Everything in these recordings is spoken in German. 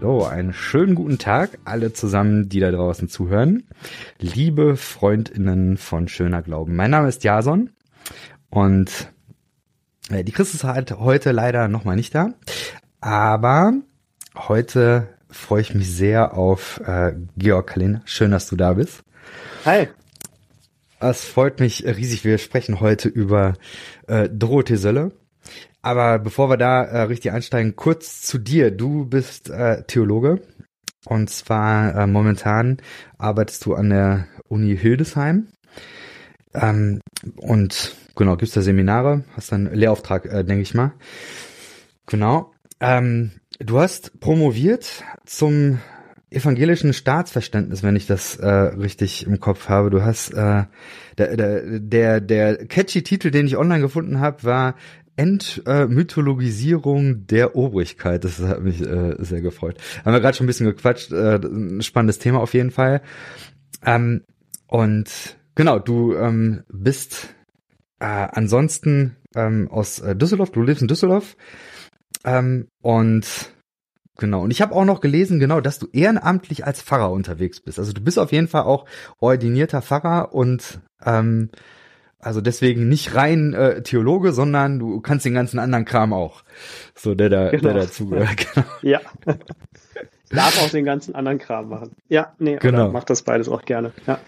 So, einen schönen guten Tag alle zusammen, die da draußen zuhören. Liebe Freundinnen von Schöner Glauben. Mein Name ist Jason und äh, die Chris ist halt heute leider nochmal nicht da. Aber heute freue ich mich sehr auf äh, Georg Kalin. Schön, dass du da bist. Hi. Es freut mich riesig. Wir sprechen heute über äh, Dorothee Sölle. Aber bevor wir da äh, richtig einsteigen, kurz zu dir. Du bist äh, Theologe und zwar äh, momentan arbeitest du an der Uni Hildesheim ähm, und genau gibst da Seminare, hast dann Lehrauftrag, äh, denke ich mal. Genau. Ähm, du hast promoviert zum evangelischen Staatsverständnis, wenn ich das äh, richtig im Kopf habe. Du hast äh, der, der, der, der catchy Titel, den ich online gefunden habe, war Entmythologisierung der Obrigkeit. Das hat mich äh, sehr gefreut. Haben wir gerade schon ein bisschen gequatscht. Äh, ein spannendes Thema auf jeden Fall. Ähm, und genau, du ähm, bist äh, ansonsten ähm, aus äh, Düsseldorf. Du lebst in Düsseldorf. Ähm, und genau. Und ich habe auch noch gelesen, genau, dass du ehrenamtlich als Pfarrer unterwegs bist. Also du bist auf jeden Fall auch ordinierter Pfarrer und ähm, also deswegen nicht rein äh, Theologe, sondern du kannst den ganzen anderen Kram auch. So, der da, genau. der dazugehört. Genau. Ja. Darf auch den ganzen anderen Kram machen. Ja, nee, genau. mach das beides auch gerne. Ja.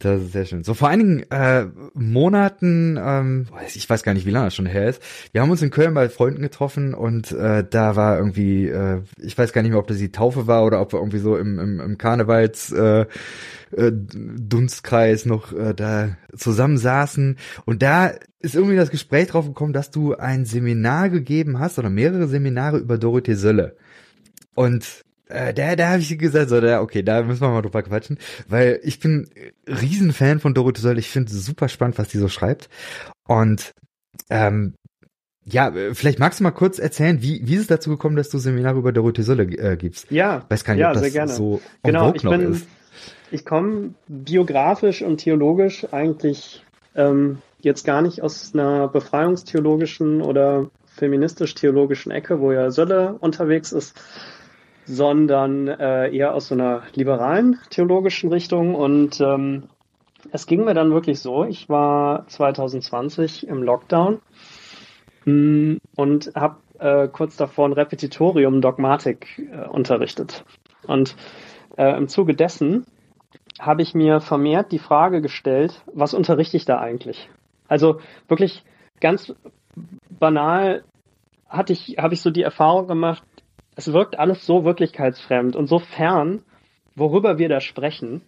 Das ist sehr schön. So vor einigen äh, Monaten, ähm, ich weiß gar nicht, wie lange das schon her ist, wir haben uns in Köln bei Freunden getroffen und äh, da war irgendwie, äh, ich weiß gar nicht mehr, ob das die Taufe war oder ob wir irgendwie so im, im, im Karnevals äh, äh, Dunstkreis noch äh, da zusammensaßen und da ist irgendwie das Gespräch drauf gekommen, dass du ein Seminar gegeben hast oder mehrere Seminare über Dorothee Sölle. Und äh, da, da habe ich gesagt, so, da, okay, da müssen wir mal drüber quatschen, weil ich bin Riesenfan von Dorothee Söll. Ich finde es super spannend, was die so schreibt. Und ähm, ja, vielleicht magst du mal kurz erzählen, wie, wie ist es dazu gekommen, dass du Seminare über Dorothee Sölle äh, gibst? Ja, weiß gar nicht, ja, ob das sehr gerne. so genau, ich bin, ist. ich komme biografisch und theologisch eigentlich ähm, jetzt gar nicht aus einer befreiungstheologischen oder feministisch-theologischen Ecke, wo ja Sölle unterwegs ist, sondern äh, eher aus so einer liberalen theologischen Richtung. Und ähm, es ging mir dann wirklich so, ich war 2020 im Lockdown mh, mm, und habe äh, kurz davor ein Repetitorium Dogmatik äh, unterrichtet. Und äh, im Zuge dessen habe ich mir vermehrt die Frage gestellt, was unterrichte ich da eigentlich? Also wirklich ganz banal hatte ich, habe ich so die Erfahrung gemacht, es wirkt alles so wirklichkeitsfremd und so fern, worüber wir da sprechen.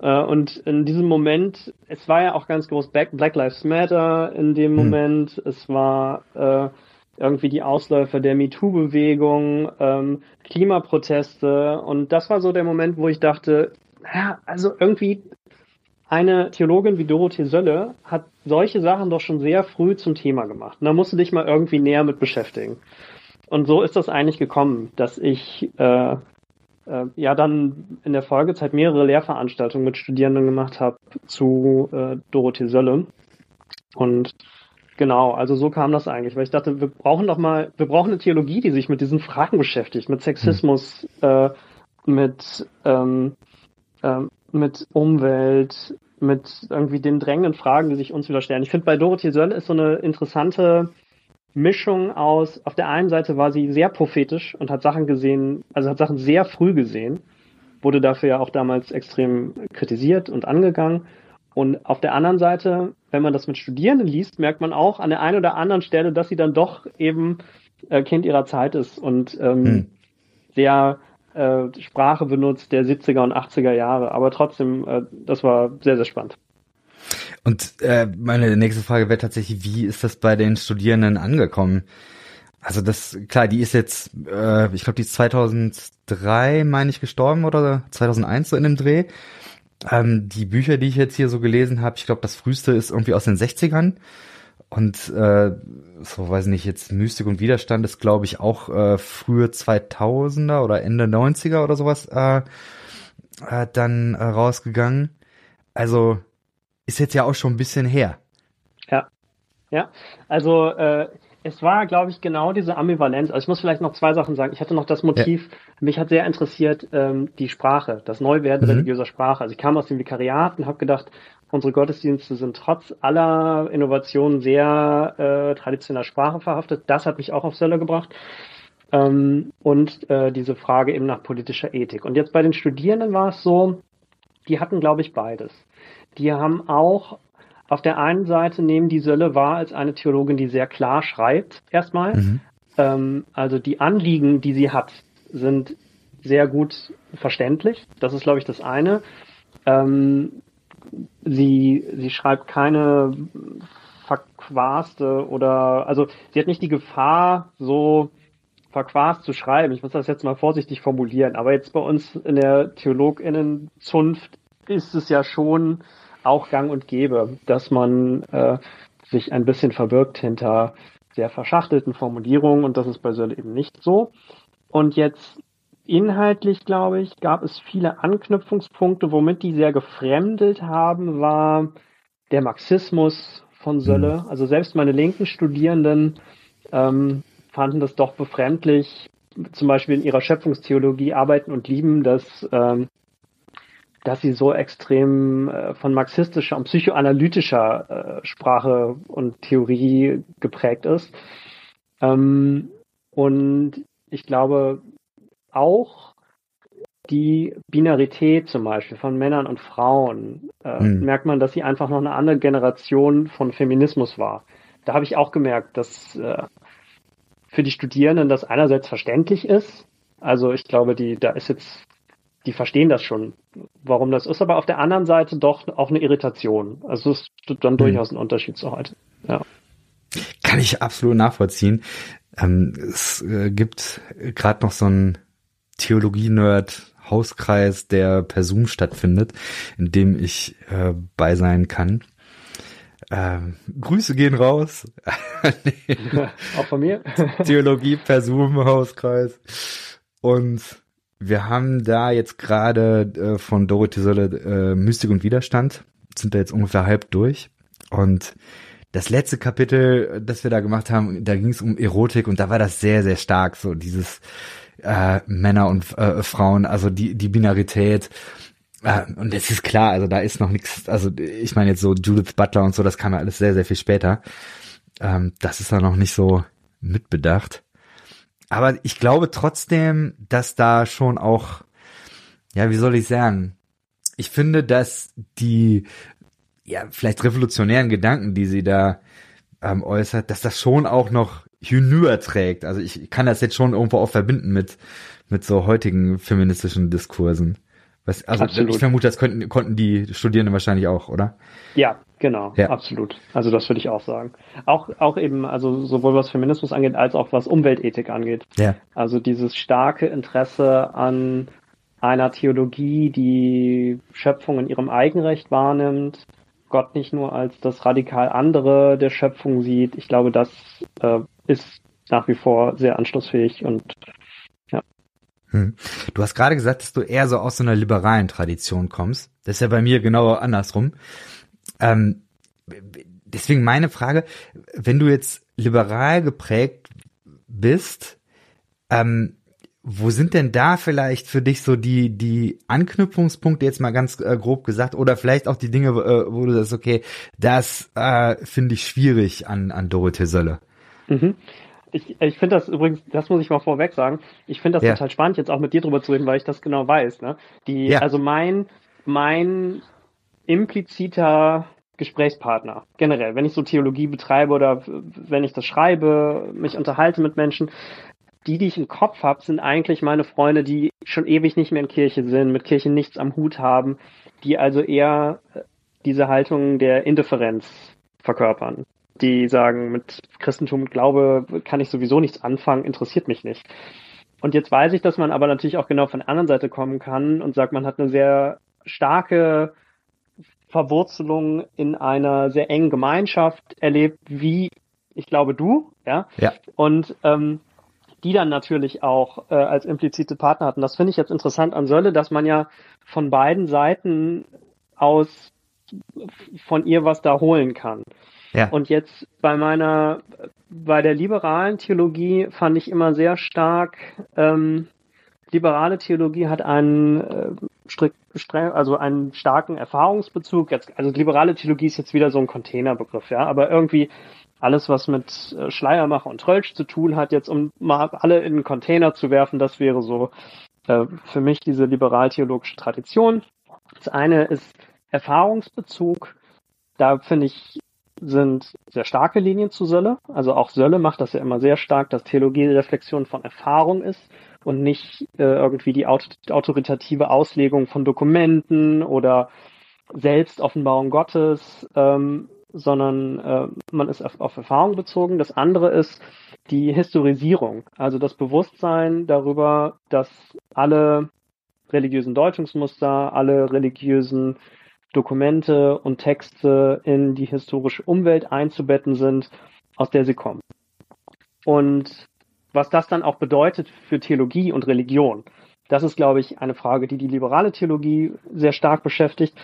Äh, und in diesem Moment, es war ja auch ganz groß Black, Lives Matter in dem hm. Moment, es war äh, irgendwie die Ausläufer der MeToo-Bewegung, ähm, Klimaproteste und das war so der Moment, wo ich dachte, ja, also irgendwie eine Theologin wie Dorothee Sölle hat solche Sachen doch schon sehr früh zum Thema gemacht. Und da musst du dich mal irgendwie näher mit beschäftigen. Und so ist das eigentlich gekommen, dass ich äh, äh, ja dann in der Folgezeit mehrere Lehrveranstaltungen mit Studierenden gemacht habe zu äh, Dorothee Sölle. Und genau, also so kam das eigentlich, weil ich dachte, wir brauchen doch mal, wir brauchen eine Theologie, die sich mit diesen Fragen beschäftigt, mit Sexismus, äh, mit ähm, äh, mit Umwelt, mit irgendwie den drängenden Fragen, die sich uns wieder stellen. Ich finde, bei Dorothee Sölle ist so eine interessante Mischung aus, auf der einen Seite war sie sehr prophetisch und hat Sachen gesehen, also hat Sachen sehr früh gesehen, wurde dafür ja auch damals extrem kritisiert und angegangen. Und auf der anderen Seite, wenn man das mit Studierenden liest, merkt man auch an der einen oder anderen Stelle, dass sie dann doch eben äh, Kind ihrer Zeit ist und ähm, hm. sehr äh, Sprache benutzt der 70er und 80er Jahre. Aber trotzdem, äh, das war sehr, sehr spannend. Und äh, meine nächste Frage wäre tatsächlich, wie ist das bei den Studierenden angekommen? Also das, klar, die ist jetzt, äh, ich glaube, die ist 2003, meine ich, gestorben oder 2001 so in dem Dreh. Ähm, die Bücher, die ich jetzt hier so gelesen habe, ich glaube, das früheste ist irgendwie aus den 60ern. Und äh, so weiß nicht, jetzt Mystik und Widerstand ist, glaube ich, auch äh, frühe 2000er oder Ende 90er oder sowas äh, äh, dann äh, rausgegangen. Also ist jetzt ja auch schon ein bisschen her. Ja. Ja, also äh, es war, glaube ich, genau diese Ambivalenz. Also ich muss vielleicht noch zwei Sachen sagen. Ich hatte noch das Motiv, ja. mich hat sehr interessiert ähm, die Sprache, das Neuwerden mhm. religiöser Sprache. Also ich kam aus dem Vikariat und habe gedacht, unsere Gottesdienste sind trotz aller Innovationen sehr äh, traditioneller Sprache verhaftet. Das hat mich auch auf Sölle gebracht. Ähm, und äh, diese Frage eben nach politischer Ethik. Und jetzt bei den Studierenden war es so, die hatten, glaube ich, beides. Die haben auch auf der einen Seite nehmen die Sölle wahr als eine Theologin, die sehr klar schreibt, erstmal. Mhm. Ähm, also die Anliegen, die sie hat, sind sehr gut verständlich. Das ist, glaube ich, das eine. Ähm, sie, sie schreibt keine verquaste oder, also sie hat nicht die Gefahr, so verquast zu schreiben. Ich muss das jetzt mal vorsichtig formulieren. Aber jetzt bei uns in der TheologInnenzunft ist es ja schon auch gang und gäbe, dass man äh, sich ein bisschen verbirgt hinter sehr verschachtelten Formulierungen und das ist bei Sölle eben nicht so. Und jetzt inhaltlich, glaube ich, gab es viele Anknüpfungspunkte, womit die sehr gefremdelt haben, war der Marxismus von Sölle. Mhm. Also selbst meine linken Studierenden ähm, fanden das doch befremdlich, zum Beispiel in ihrer Schöpfungstheologie arbeiten und lieben, dass ähm, dass sie so extrem äh, von marxistischer und psychoanalytischer äh, Sprache und Theorie geprägt ist. Ähm, und ich glaube auch die Binarität zum Beispiel von Männern und Frauen, äh, hm. merkt man, dass sie einfach noch eine andere Generation von Feminismus war. Da habe ich auch gemerkt, dass äh, für die Studierenden das einerseits verständlich ist. Also ich glaube, die, da ist jetzt die verstehen das schon, warum das ist, aber auf der anderen Seite doch auch eine Irritation. Also es ist dann hm. durchaus ein Unterschied zu heute. Ja. Kann ich absolut nachvollziehen. Ähm, es äh, gibt gerade noch so einen Theologie-Nerd Hauskreis, der per Zoom stattfindet, in dem ich äh, bei sein kann. Ähm, Grüße gehen raus. nee. Auch von mir. Theologie per Zoom Hauskreis. Und wir haben da jetzt gerade äh, von Dorothy Sölle äh, Mystik und Widerstand, sind da jetzt ungefähr halb durch. Und das letzte Kapitel, das wir da gemacht haben, da ging es um Erotik und da war das sehr, sehr stark, so dieses äh, Männer und äh, Frauen, also die, die Binarität. Äh, und es ist klar, also da ist noch nichts, also ich meine jetzt so Judith Butler und so, das kam ja alles sehr, sehr viel später. Ähm, das ist da noch nicht so mitbedacht. Aber ich glaube trotzdem, dass da schon auch, ja, wie soll ich sagen? Ich finde, dass die, ja, vielleicht revolutionären Gedanken, die sie da ähm, äußert, dass das schon auch noch hinüber trägt. Also ich kann das jetzt schon irgendwo auch verbinden mit, mit so heutigen feministischen Diskursen. Was, also Absolut. ich vermute, das könnten, konnten die Studierenden wahrscheinlich auch, oder? Ja, genau, ja. absolut. Also das würde ich auch sagen. Auch, auch eben, also sowohl was Feminismus angeht, als auch was Umweltethik angeht. Ja. Also dieses starke Interesse an einer Theologie, die Schöpfung in ihrem Eigenrecht wahrnimmt, Gott nicht nur als das radikal andere der Schöpfung sieht. Ich glaube, das äh, ist nach wie vor sehr anschlussfähig und hm. Du hast gerade gesagt, dass du eher so aus so einer liberalen Tradition kommst. Das ist ja bei mir genau andersrum. Ähm, deswegen meine Frage, wenn du jetzt liberal geprägt bist, ähm, wo sind denn da vielleicht für dich so die, die Anknüpfungspunkte, jetzt mal ganz äh, grob gesagt, oder vielleicht auch die Dinge, äh, wo du sagst, okay, das äh, finde ich schwierig an, an Dorothee Sölle? Mhm. Ich, ich finde das übrigens, das muss ich mal vorweg sagen, ich finde das ja. total spannend, jetzt auch mit dir drüber zu reden, weil ich das genau weiß. Ne? Die, ja. Also mein, mein impliziter Gesprächspartner, generell, wenn ich so Theologie betreibe oder wenn ich das schreibe, mich unterhalte mit Menschen, die, die ich im Kopf habe, sind eigentlich meine Freunde, die schon ewig nicht mehr in Kirche sind, mit Kirche nichts am Hut haben, die also eher diese Haltung der Indifferenz verkörpern die sagen, mit Christentum und Glaube kann ich sowieso nichts anfangen, interessiert mich nicht. Und jetzt weiß ich, dass man aber natürlich auch genau von der anderen Seite kommen kann und sagt, man hat eine sehr starke Verwurzelung in einer sehr engen Gemeinschaft erlebt, wie ich glaube du, ja. ja. Und ähm, die dann natürlich auch äh, als implizite Partner hatten. Das finde ich jetzt interessant an Sölle, dass man ja von beiden Seiten aus von ihr was da holen kann. Ja. Und jetzt bei meiner, bei der liberalen Theologie fand ich immer sehr stark, ähm, liberale Theologie hat einen äh, strikt, also einen starken Erfahrungsbezug. Jetzt, also liberale Theologie ist jetzt wieder so ein Containerbegriff, ja, aber irgendwie alles, was mit äh, Schleiermacher und Trölsch zu tun hat, jetzt um mal alle in einen Container zu werfen, das wäre so äh, für mich diese liberal-theologische Tradition. Das eine ist Erfahrungsbezug. Da finde ich, sind sehr starke Linien zu Sölle. Also auch Sölle macht das ja immer sehr stark, dass Theologie Reflexion von Erfahrung ist und nicht äh, irgendwie die autoritative Auslegung von Dokumenten oder Selbstoffenbarung Gottes, ähm, sondern äh, man ist auf, auf Erfahrung bezogen. Das andere ist die Historisierung, also das Bewusstsein darüber, dass alle religiösen Deutungsmuster, alle religiösen Dokumente und Texte in die historische Umwelt einzubetten sind, aus der sie kommen. Und was das dann auch bedeutet für Theologie und Religion, das ist, glaube ich, eine Frage, die die liberale Theologie sehr stark beschäftigt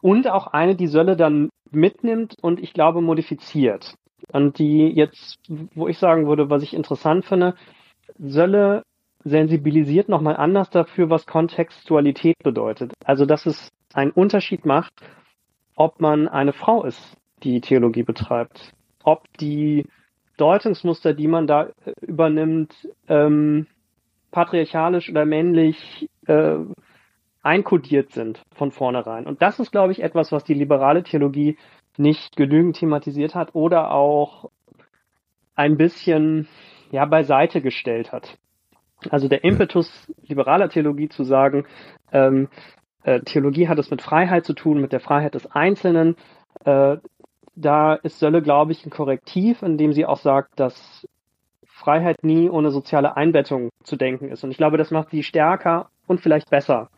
und auch eine, die Sölle dann mitnimmt und ich glaube modifiziert. Und die jetzt, wo ich sagen würde, was ich interessant finde, Sölle sensibilisiert nochmal anders dafür, was Kontextualität bedeutet. Also, dass es einen Unterschied macht, ob man eine Frau ist, die Theologie betreibt, ob die Deutungsmuster, die man da äh, übernimmt, ähm, patriarchalisch oder männlich äh, einkodiert sind von vornherein. Und das ist, glaube ich, etwas, was die liberale Theologie nicht genügend thematisiert hat oder auch ein bisschen ja beiseite gestellt hat. Also der Impetus liberaler Theologie zu sagen, ähm, äh, Theologie hat es mit Freiheit zu tun, mit der Freiheit des Einzelnen. Äh, da ist Sölle, glaube ich, ein Korrektiv, indem sie auch sagt, dass Freiheit nie ohne soziale Einbettung zu denken ist. Und ich glaube, das macht sie stärker und vielleicht besser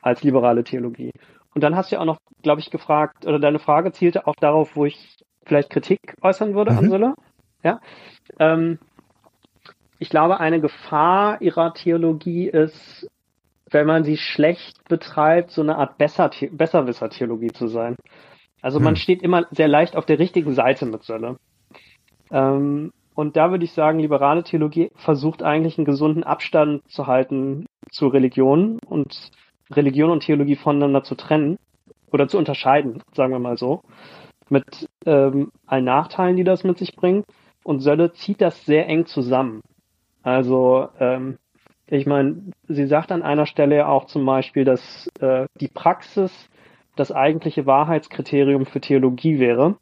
als liberale Theologie. Und dann hast du ja auch noch, glaube ich, gefragt, oder deine Frage zielte auch darauf, wo ich vielleicht Kritik äußern würde mhm. an Sölle. Ja. Ähm, ich glaube, eine Gefahr ihrer Theologie ist, wenn man sie schlecht betreibt, so eine Art Besser Besserwisser-Theologie zu sein. Also hm. man steht immer sehr leicht auf der richtigen Seite mit Sölle. Ähm, und da würde ich sagen, liberale Theologie versucht eigentlich einen gesunden Abstand zu halten zu Religion und Religion und Theologie voneinander zu trennen oder zu unterscheiden, sagen wir mal so, mit ähm, allen Nachteilen, die das mit sich bringt. Und Sölle zieht das sehr eng zusammen. Also ähm, ich meine, sie sagt an einer Stelle ja auch zum Beispiel, dass äh, die Praxis das eigentliche Wahrheitskriterium für Theologie wäre.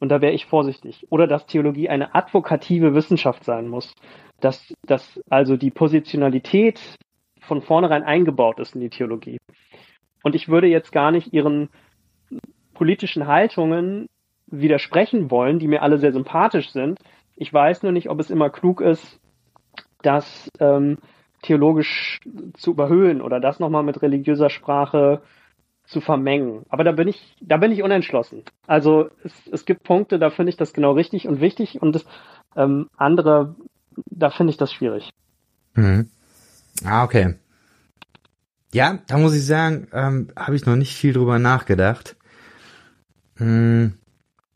Und da wäre ich vorsichtig. Oder dass Theologie eine advokative Wissenschaft sein muss. Dass, dass also die Positionalität von vornherein eingebaut ist in die Theologie. Und ich würde jetzt gar nicht ihren politischen Haltungen widersprechen wollen, die mir alle sehr sympathisch sind. Ich weiß nur nicht, ob es immer klug ist, das ähm, theologisch zu überhöhen oder das nochmal mit religiöser Sprache zu vermengen. Aber da bin ich, da bin ich unentschlossen. Also es, es gibt Punkte, da finde ich das genau richtig und wichtig und das, ähm, andere, da finde ich das schwierig. Mhm. Ah, okay. Ja, da muss ich sagen, ähm, habe ich noch nicht viel drüber nachgedacht. Hm,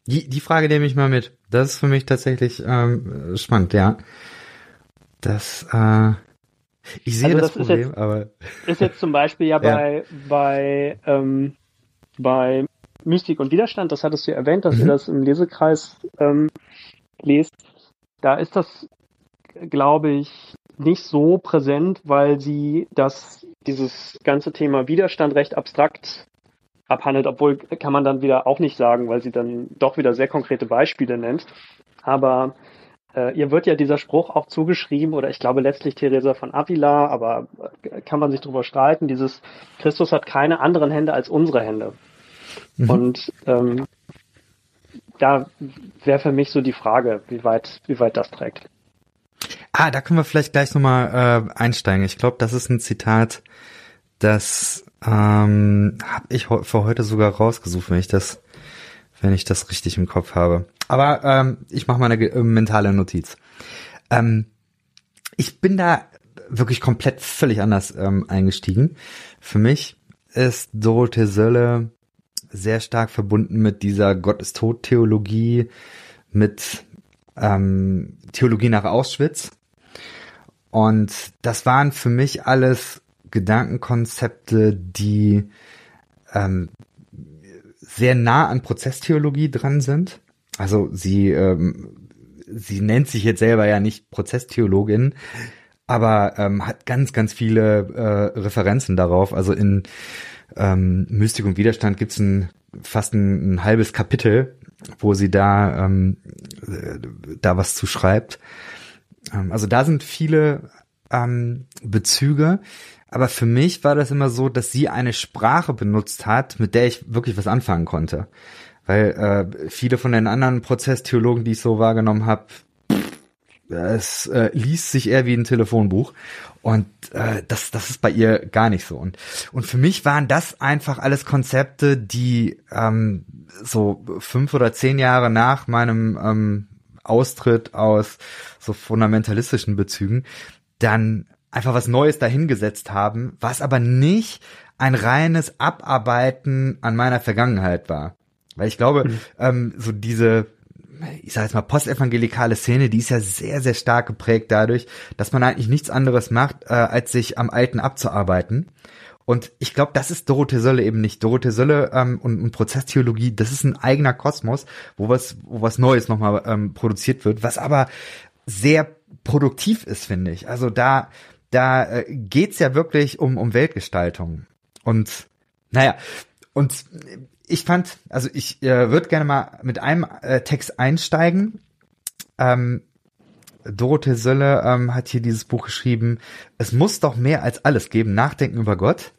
die, die Frage nehme ich mal mit. Das ist für mich tatsächlich ähm, spannend, ja. Das, äh, ich sehe also das, das, Problem, jetzt, aber. Ist jetzt zum Beispiel ja, ja. bei, bei, ähm, bei Mystik und Widerstand, das hattest du ja erwähnt, dass mhm. ihr das im Lesekreis ähm, lest. Da ist das, glaube ich, nicht so präsent, weil sie das, dieses ganze Thema Widerstand recht abstrakt abhandelt, obwohl kann man dann wieder auch nicht sagen, weil sie dann doch wieder sehr konkrete Beispiele nennt. Aber äh, ihr wird ja dieser Spruch auch zugeschrieben, oder ich glaube letztlich Theresa von Avila, aber äh, kann man sich darüber streiten, dieses Christus hat keine anderen Hände als unsere Hände. Mhm. Und ähm, da wäre für mich so die Frage, wie weit, wie weit das trägt. Ah, da können wir vielleicht gleich nochmal äh, einsteigen. Ich glaube, das ist ein Zitat, das ähm, habe ich für heute sogar rausgesucht, wenn ich das, wenn ich das richtig im Kopf habe. Aber ähm, ich mache mal eine äh, mentale Notiz. Ähm, ich bin da wirklich komplett völlig anders ähm, eingestiegen. Für mich ist Dorothee Sölle sehr stark verbunden mit dieser Gott ist tot Theologie, mit ähm, Theologie nach Auschwitz. Und das waren für mich alles Gedankenkonzepte, die ähm, sehr nah an Prozesstheologie dran sind. Also sie, ähm, sie nennt sich jetzt selber ja nicht Prozesstheologin, aber ähm, hat ganz, ganz viele äh, Referenzen darauf. Also in ähm, Mystik und Widerstand gibt's ein fast ein, ein halbes Kapitel, wo sie da ähm, äh, da was zu schreibt. Ähm, also da sind viele ähm, Bezüge. Aber für mich war das immer so, dass sie eine Sprache benutzt hat, mit der ich wirklich was anfangen konnte. Weil äh, viele von den anderen Prozesstheologen, die ich so wahrgenommen habe, es äh, liest sich eher wie ein Telefonbuch. Und äh, das, das ist bei ihr gar nicht so. Und, und für mich waren das einfach alles Konzepte, die ähm, so fünf oder zehn Jahre nach meinem ähm, Austritt aus so fundamentalistischen Bezügen dann einfach was Neues dahingesetzt haben, was aber nicht ein reines Abarbeiten an meiner Vergangenheit war. Weil ich glaube, mhm. ähm, so diese, ich sage jetzt mal, postevangelikale Szene, die ist ja sehr, sehr stark geprägt dadurch, dass man eigentlich nichts anderes macht, äh, als sich am Alten abzuarbeiten. Und ich glaube, das ist Dorothee Sölle eben nicht. Dorothee Sölle ähm, und, und Prozesstheologie, das ist ein eigener Kosmos, wo was, wo was Neues nochmal ähm, produziert wird, was aber sehr produktiv ist, finde ich. Also da, da äh, geht's ja wirklich um, um Weltgestaltung. Und naja, und ich fand, also ich äh, würde gerne mal mit einem äh, Text einsteigen. Ähm, Dorothee Sölle ähm, hat hier dieses Buch geschrieben. Es muss doch mehr als alles geben. Nachdenken über Gott.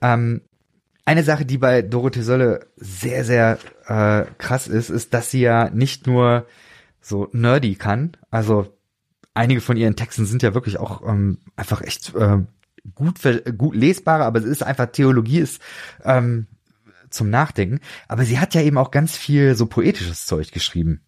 Ähm, eine Sache, die bei Dorothee Sölle sehr, sehr äh, krass ist, ist, dass sie ja nicht nur so nerdy kann. Also einige von ihren Texten sind ja wirklich auch ähm, einfach echt äh, gut, gut lesbare, aber es ist einfach Theologie ist ähm, zum Nachdenken. Aber sie hat ja eben auch ganz viel so poetisches Zeug geschrieben.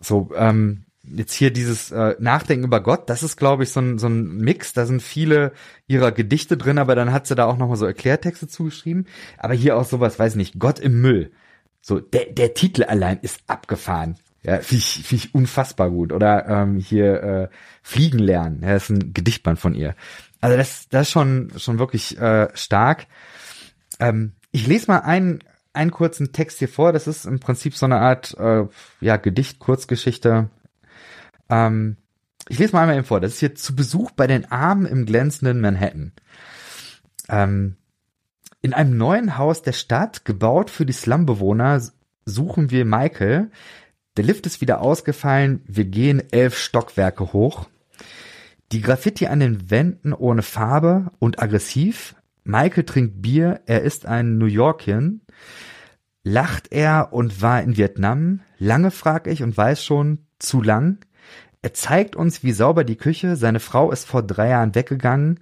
So, ähm, jetzt hier dieses äh, Nachdenken über Gott, das ist, glaube ich, so ein, so ein Mix. Da sind viele ihrer Gedichte drin, aber dann hat sie da auch nochmal so Erklärtexte zugeschrieben. Aber hier auch sowas, weiß nicht, Gott im Müll. So, der, der Titel allein ist abgefahren. Ja, finde ich, find ich unfassbar gut. Oder ähm, hier äh, Fliegen lernen. Ja, das ist ein Gedichtband von ihr. Also das, das ist schon, schon wirklich äh, stark. Ähm, ich lese mal einen, einen kurzen Text hier vor. Das ist im Prinzip so eine Art äh, ja, Gedicht, Kurzgeschichte. Ähm, ich lese mal einmal eben vor. Das ist hier zu Besuch bei den Armen im glänzenden Manhattan. Ähm, in einem neuen Haus der Stadt, gebaut für die Slumbewohner, suchen wir Michael. Der Lift ist wieder ausgefallen. Wir gehen elf Stockwerke hoch. Die Graffiti an den Wänden ohne Farbe und aggressiv, Michael trinkt Bier, er ist ein New Yorkian. Lacht er und war in Vietnam? Lange frag ich und weiß schon, zu lang. Er zeigt uns, wie sauber die Küche, seine Frau ist vor drei Jahren weggegangen.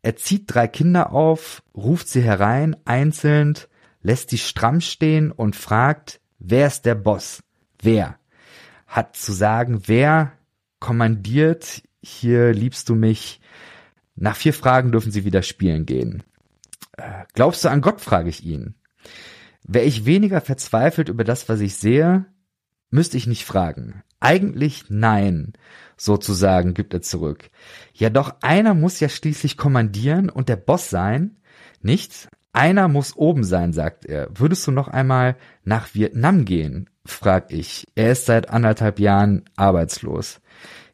Er zieht drei Kinder auf, ruft sie herein, einzeln, lässt sie stramm stehen und fragt, wer ist der Boss? Wer? Hat zu sagen, wer kommandiert, hier liebst du mich. Nach vier Fragen dürfen sie wieder spielen gehen. Glaubst du an Gott, frage ich ihn. Wäre ich weniger verzweifelt über das, was ich sehe, müsste ich nicht fragen. Eigentlich nein, sozusagen, gibt er zurück. Ja, doch einer muss ja schließlich kommandieren und der Boss sein. Nicht? Einer muss oben sein, sagt er. Würdest du noch einmal nach Vietnam gehen? frag ich. Er ist seit anderthalb Jahren arbeitslos.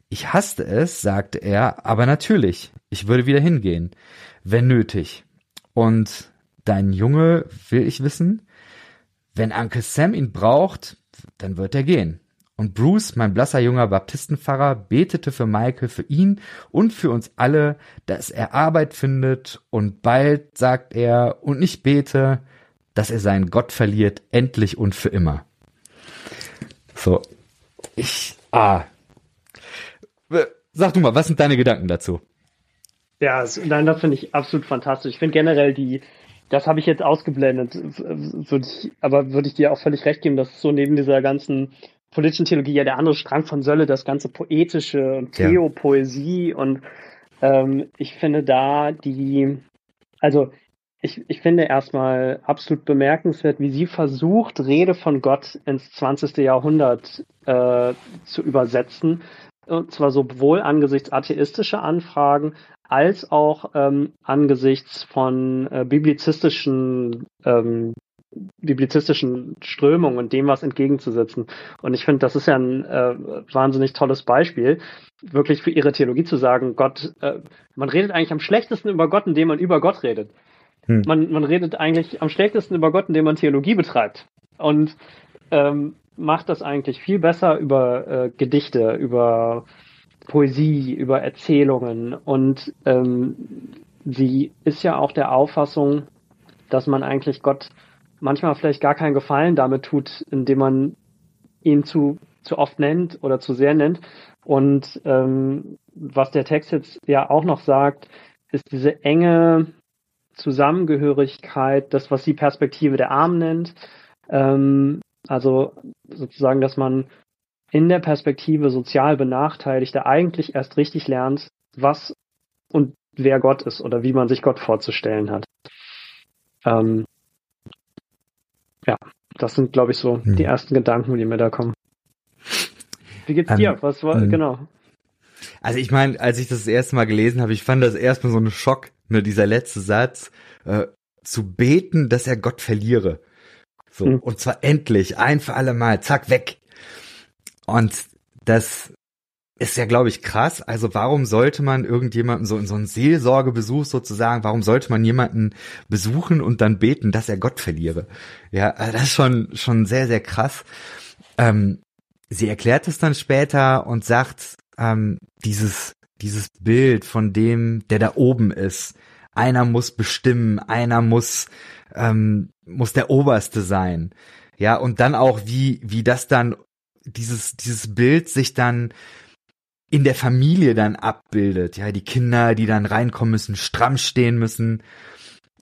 Ich hasste es, sagte er, aber natürlich, ich würde wieder hingehen, wenn nötig. Und dein Junge will ich wissen, wenn Uncle Sam ihn braucht, dann wird er gehen. Und Bruce, mein blasser junger Baptistenpfarrer, betete für Michael, für ihn und für uns alle, dass er Arbeit findet und bald, sagt er, und ich bete, dass er seinen Gott verliert, endlich und für immer. So, ich, ah. Sag du mal, was sind deine Gedanken dazu? Ja, nein, das finde ich absolut fantastisch. Ich finde generell die, das habe ich jetzt ausgeblendet, würde ich, aber würde ich dir auch völlig recht geben, dass so neben dieser ganzen politischen Theologie ja der andere Strang von Sölle, das ganze poetische und Theopoesie ja. und ähm, ich finde da die, also ich, ich finde erstmal absolut bemerkenswert, wie sie versucht, Rede von Gott ins 20. Jahrhundert äh, zu übersetzen. Und zwar sowohl angesichts atheistischer Anfragen als auch ähm, angesichts von äh, biblizistischen ähm, biblizistischen Strömungen und dem was entgegenzusetzen. Und ich finde, das ist ja ein äh, wahnsinnig tolles Beispiel, wirklich für ihre Theologie zu sagen, Gott, äh, man redet eigentlich am schlechtesten über Gott, indem man über Gott redet. Hm. Man, man redet eigentlich am schlechtesten über Gott, indem man Theologie betreibt. Und ähm, macht das eigentlich viel besser über äh, Gedichte, über Poesie, über Erzählungen. Und ähm, sie ist ja auch der Auffassung, dass man eigentlich Gott manchmal vielleicht gar keinen Gefallen damit tut, indem man ihn zu, zu oft nennt oder zu sehr nennt. Und ähm, was der Text jetzt ja auch noch sagt, ist diese enge Zusammengehörigkeit, das, was sie Perspektive der Armen nennt. Ähm, also sozusagen, dass man in der Perspektive sozial Benachteiligter eigentlich erst richtig lernt, was und wer Gott ist oder wie man sich Gott vorzustellen hat. Ähm, ja, das sind, glaube ich, so hm. die ersten Gedanken, die mir da kommen. Wie geht's um, dir? Was war, um, genau? Also ich meine, als ich das, das erste Mal gelesen habe, ich fand das erstmal so ein Schock, ne, dieser letzte Satz, äh, zu beten, dass er Gott verliere. So, hm. und zwar endlich, ein für alle Mal, zack, weg. Und das ist ja, glaube ich, krass. Also warum sollte man irgendjemanden so in so einen Seelsorgebesuch sozusagen, warum sollte man jemanden besuchen und dann beten, dass er Gott verliere? Ja, also das ist schon, schon sehr, sehr krass. Ähm, sie erklärt es dann später und sagt, ähm, dieses, dieses Bild von dem, der da oben ist, einer muss bestimmen, einer muss, ähm, muss der Oberste sein. Ja, und dann auch, wie, wie das dann, dieses, dieses Bild sich dann in der Familie dann abbildet. Ja, die Kinder, die dann reinkommen müssen, stramm stehen müssen.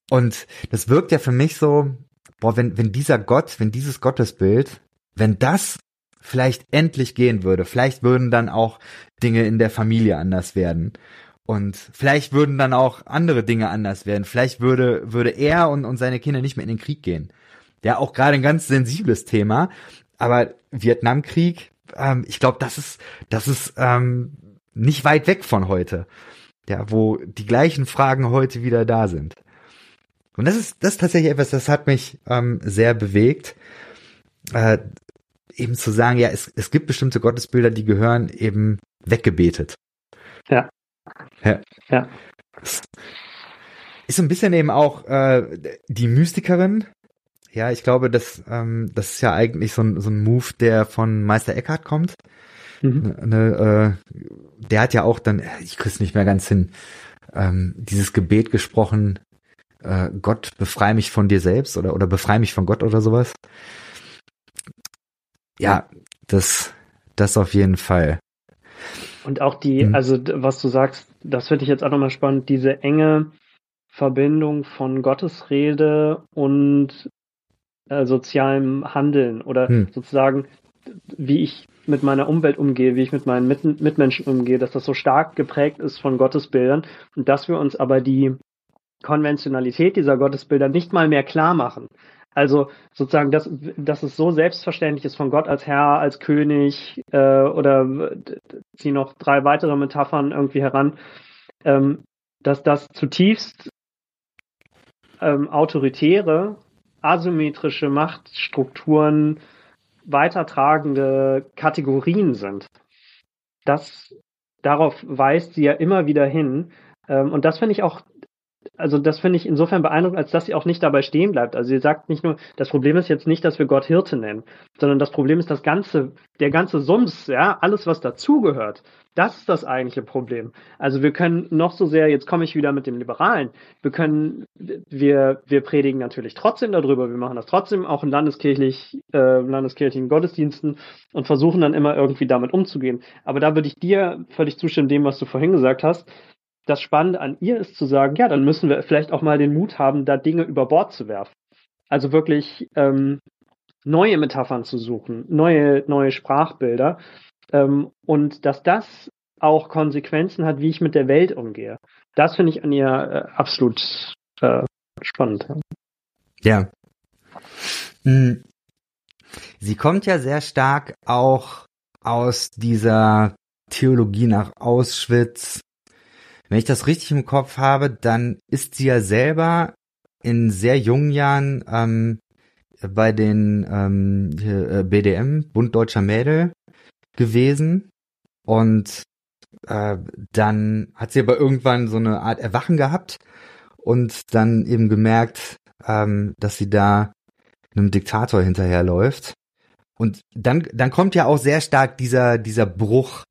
Und das wirkt ja für mich so, boah, wenn, wenn dieser Gott, wenn dieses Gottesbild, wenn das vielleicht endlich gehen würde, vielleicht würden dann auch Dinge in der Familie anders werden. Und vielleicht würden dann auch andere Dinge anders werden. Vielleicht würde, würde er und, und seine Kinder nicht mehr in den Krieg gehen. Ja, auch gerade ein ganz sensibles Thema. Aber Vietnamkrieg, ähm, ich glaube, das ist, das ist ähm, nicht weit weg von heute. Ja, wo die gleichen Fragen heute wieder da sind. Und das ist, das ist tatsächlich etwas, das hat mich ähm, sehr bewegt. Äh, eben zu sagen, ja, es, es gibt bestimmte Gottesbilder, die gehören eben weggebetet. Ja. Ja. ja. Ist so ein bisschen eben auch äh, die Mystikerin, ja, ich glaube, das, ähm, das ist ja eigentlich so ein, so ein Move, der von Meister Eckhart kommt. Mhm. Ne, ne äh, der hat ja auch dann, ich krieg's nicht mehr ganz hin, ähm, dieses Gebet gesprochen, äh, Gott, befrei mich von dir selbst oder, oder befrei mich von Gott oder sowas. Ja, das, das auf jeden Fall. Und auch die, mhm. also was du sagst, das finde ich jetzt auch nochmal spannend, diese enge Verbindung von Gottesrede und äh, sozialem Handeln oder hm. sozusagen, wie ich mit meiner Umwelt umgehe, wie ich mit meinen mit Mitmenschen umgehe, dass das so stark geprägt ist von Gottesbildern und dass wir uns aber die Konventionalität dieser Gottesbilder nicht mal mehr klar machen. Also sozusagen, dass, dass es so selbstverständlich ist von Gott als Herr, als König äh, oder zieh noch drei weitere Metaphern irgendwie heran, ähm, dass das zutiefst ähm, autoritäre asymmetrische Machtstrukturen weitertragende Kategorien sind. Das, darauf weist sie ja immer wieder hin. Ähm, und das finde ich auch also das finde ich insofern beeindruckend, als dass sie auch nicht dabei stehen bleibt. Also sie sagt nicht nur, das Problem ist jetzt nicht, dass wir Gott Hirte nennen, sondern das Problem ist das ganze, der ganze Sums, ja, alles was dazugehört. Das ist das eigentliche Problem. Also wir können noch so sehr, jetzt komme ich wieder mit dem Liberalen, wir können, wir, wir predigen natürlich trotzdem darüber, wir machen das trotzdem auch in landeskirchlich, äh, landeskirchlichen Gottesdiensten und versuchen dann immer irgendwie damit umzugehen. Aber da würde ich dir völlig zustimmen, dem, was du vorhin gesagt hast das Spannende an ihr ist zu sagen, ja, dann müssen wir vielleicht auch mal den Mut haben, da Dinge über Bord zu werfen. Also wirklich ähm, neue Metaphern zu suchen, neue, neue Sprachbilder ähm, und dass das auch Konsequenzen hat, wie ich mit der Welt umgehe. Das finde ich an ihr äh, absolut äh, spannend. Ja. Hm. Sie kommt ja sehr stark auch aus dieser Theologie nach Auschwitz. Wenn ich das richtig im Kopf habe, dann ist sie ja selber in sehr jungen Jahren ähm, bei den ähm, äh, BDM, Bund Deutscher Mädel, gewesen. Und äh, dann hat sie aber irgendwann so eine Art Erwachen gehabt und dann eben gemerkt, ähm, dass sie da einem Diktator hinterherläuft. Und dann, dann kommt ja auch sehr stark dieser, dieser Bruch.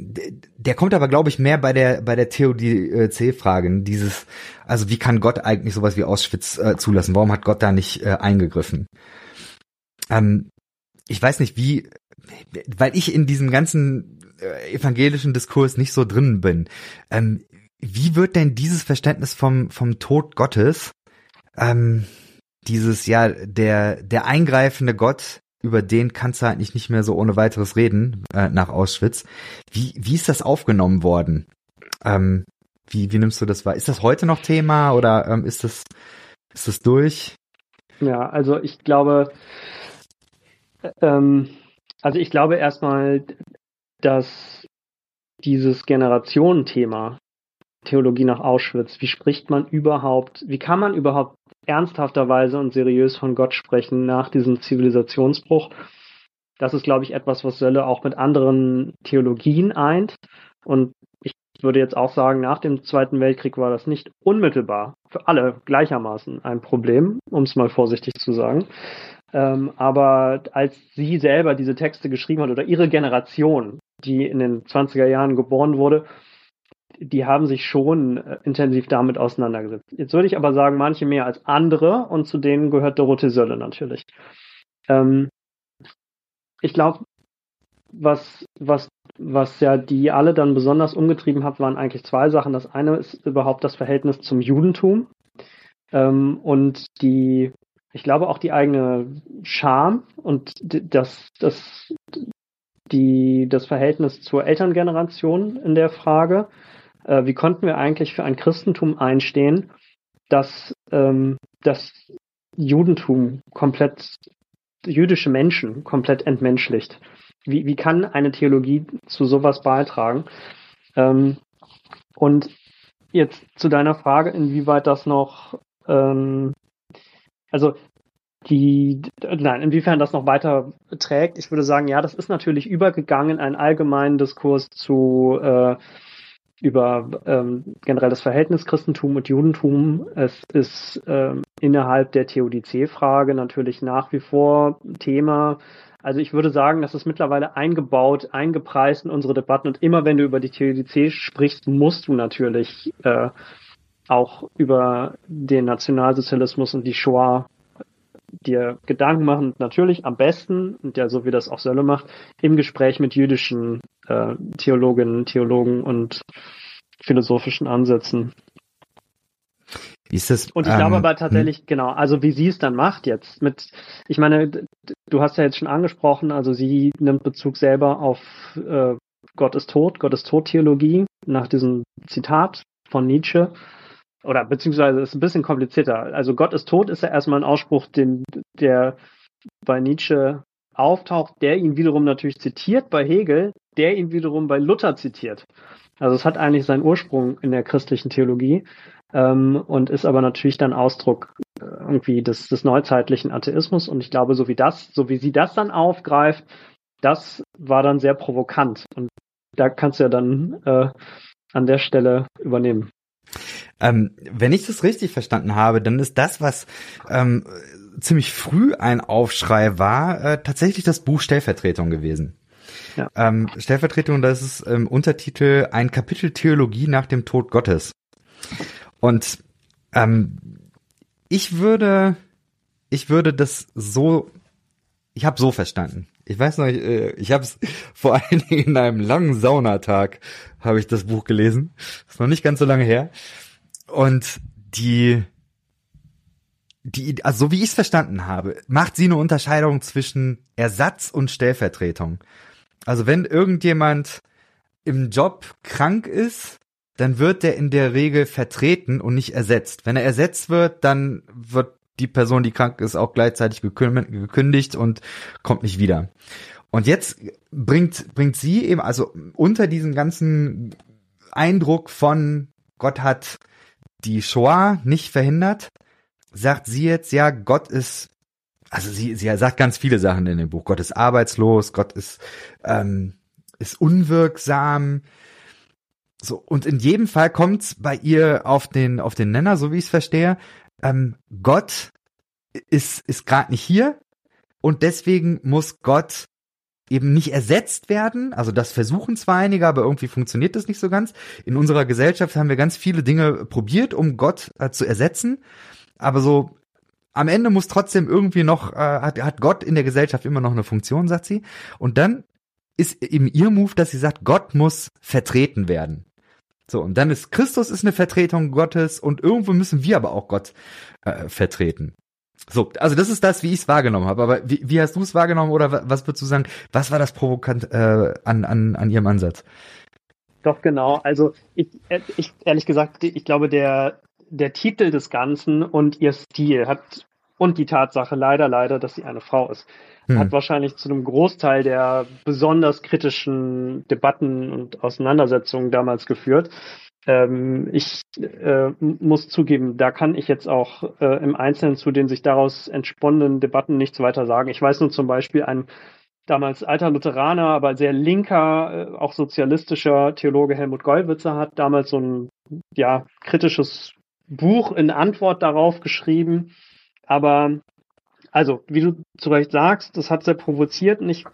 Der kommt aber, glaube ich, mehr bei der, bei der TODC-Frage. Dieses, also wie kann Gott eigentlich sowas wie Auschwitz äh, zulassen? Warum hat Gott da nicht äh, eingegriffen? Ähm, ich weiß nicht, wie, weil ich in diesem ganzen äh, evangelischen Diskurs nicht so drin bin. Ähm, wie wird denn dieses Verständnis vom, vom Tod Gottes, ähm, dieses, ja, der, der eingreifende Gott, über den kannst du halt nicht, nicht mehr so ohne weiteres reden, äh, nach Auschwitz. Wie, wie ist das aufgenommen worden? Ähm, wie, wie nimmst du das wahr? Ist das heute noch Thema oder ähm, ist das, ist das durch? Ja, also ich glaube, ähm, also ich glaube erstmal, dass dieses Generationenthema Theologie nach Auschwitz, wie spricht man überhaupt, wie kann man überhaupt ernsthafterweise und seriös von Gott sprechen nach diesem Zivilisationsbruch? Das ist, glaube ich, etwas, was Sölle auch mit anderen Theologien eint. Und ich würde jetzt auch sagen, nach dem Zweiten Weltkrieg war das nicht unmittelbar für alle gleichermaßen ein Problem, um es mal vorsichtig zu sagen. Ähm, aber als sie selber diese Texte geschrieben hat oder ihre Generation, die in den 20er Jahren geboren wurde, die haben sich schon äh, intensiv damit auseinandergesetzt. Jetzt würde ich aber sagen, manche mehr als andere und zu denen gehört Dorothee Sölle natürlich. Ähm, ich glaube, was, was, was ja die alle dann besonders umgetrieben hat, waren eigentlich zwei Sachen. Das eine ist überhaupt das Verhältnis zum Judentum ähm, und die, ich glaube auch die eigene Scham und das, das, die, das Verhältnis zur Elterngeneration in der Frage äh, wie konnten wir eigentlich für ein Christentum einstehen, das ähm, das Judentum komplett, jüdische Menschen komplett entmenschlicht? Wie, wie kann eine Theologie zu sowas beitragen? Ähm, und jetzt zu deiner Frage, inwieweit das noch, ähm, also die, nein, inwiefern das noch weiter trägt. Ich würde sagen, ja, das ist natürlich übergegangen in einen allgemeinen Diskurs zu äh, über ähm, generell das Verhältnis Christentum und Judentum. Es ist ähm, innerhalb der Theodizee-Frage natürlich nach wie vor Thema. Also ich würde sagen, das ist mittlerweile eingebaut, eingepreist in unsere Debatten. Und immer wenn du über die Theodizee sprichst, musst du natürlich äh, auch über den Nationalsozialismus und die Shoah dir Gedanken machen, natürlich am besten, und ja, so wie das auch Sölle macht, im Gespräch mit jüdischen äh, Theologinnen, Theologen und philosophischen Ansätzen. Wie ist das? Und ich ähm, glaube aber tatsächlich, hm? genau, also wie sie es dann macht jetzt mit, ich meine, du hast ja jetzt schon angesprochen, also sie nimmt Bezug selber auf äh, Gott ist tot, Gott ist tot Theologie, nach diesem Zitat von Nietzsche oder beziehungsweise ist ein bisschen komplizierter. Also Gott ist tot ist ja erstmal ein Ausspruch, den, der bei Nietzsche auftaucht, der ihn wiederum natürlich zitiert bei Hegel, der ihn wiederum bei Luther zitiert. Also es hat eigentlich seinen Ursprung in der christlichen Theologie ähm, und ist aber natürlich dann Ausdruck äh, irgendwie des, des neuzeitlichen Atheismus. Und ich glaube, so wie das, so wie sie das dann aufgreift, das war dann sehr provokant. Und da kannst du ja dann äh, an der Stelle übernehmen. Ähm, wenn ich das richtig verstanden habe, dann ist das, was ähm, ziemlich früh ein Aufschrei war, äh, tatsächlich das Buch Stellvertretung gewesen. Ja. Ähm, Stellvertretung, das ist ähm, Untertitel Ein Kapitel Theologie nach dem Tod Gottes. Und ähm, ich würde, ich würde das so, ich habe so verstanden. Ich weiß noch, ich, äh, ich habe es vor allen Dingen in einem langen Saunatag habe ich das Buch gelesen. Ist noch nicht ganz so lange her. Und die, die, also so wie ich es verstanden habe, macht sie eine Unterscheidung zwischen Ersatz und Stellvertretung. Also wenn irgendjemand im Job krank ist, dann wird der in der Regel vertreten und nicht ersetzt. Wenn er ersetzt wird, dann wird die Person, die krank ist, auch gleichzeitig gekündigt und kommt nicht wieder. Und jetzt bringt, bringt sie eben, also unter diesem ganzen Eindruck von Gott hat die Shoah nicht verhindert, sagt sie jetzt, ja, Gott ist, also sie, sie sagt ganz viele Sachen in dem Buch. Gott ist arbeitslos, Gott ist, ähm, ist unwirksam. So, und in jedem Fall kommt's bei ihr auf den, auf den Nenner, so wie ich es verstehe. Ähm, Gott ist, ist gerade nicht hier und deswegen muss Gott eben nicht ersetzt werden. Also das versuchen zwar einige, aber irgendwie funktioniert das nicht so ganz. In unserer Gesellschaft haben wir ganz viele Dinge probiert, um Gott äh, zu ersetzen. Aber so am Ende muss trotzdem irgendwie noch, äh, hat, hat Gott in der Gesellschaft immer noch eine Funktion, sagt sie. Und dann ist eben ihr Move, dass sie sagt, Gott muss vertreten werden. So, und dann ist Christus ist eine Vertretung Gottes und irgendwo müssen wir aber auch Gott äh, vertreten. So, also das ist das, wie ich es wahrgenommen habe. Aber wie, wie hast du es wahrgenommen oder was würdest du sagen? Was war das provokant äh, an, an, an ihrem Ansatz? Doch genau. Also ich, ich ehrlich gesagt, ich glaube der der Titel des Ganzen und ihr Stil hat und die Tatsache leider leider, dass sie eine Frau ist, hm. hat wahrscheinlich zu einem Großteil der besonders kritischen Debatten und Auseinandersetzungen damals geführt. Ähm, ich äh, muss zugeben, da kann ich jetzt auch äh, im Einzelnen zu den sich daraus entsponnenen Debatten nichts weiter sagen. Ich weiß nur zum Beispiel, ein damals alter Lutheraner, aber sehr linker, äh, auch sozialistischer Theologe Helmut Gollwitzer hat damals so ein ja kritisches Buch in Antwort darauf geschrieben. Aber also, wie du zu Recht sagst, das hat sehr provoziert und ich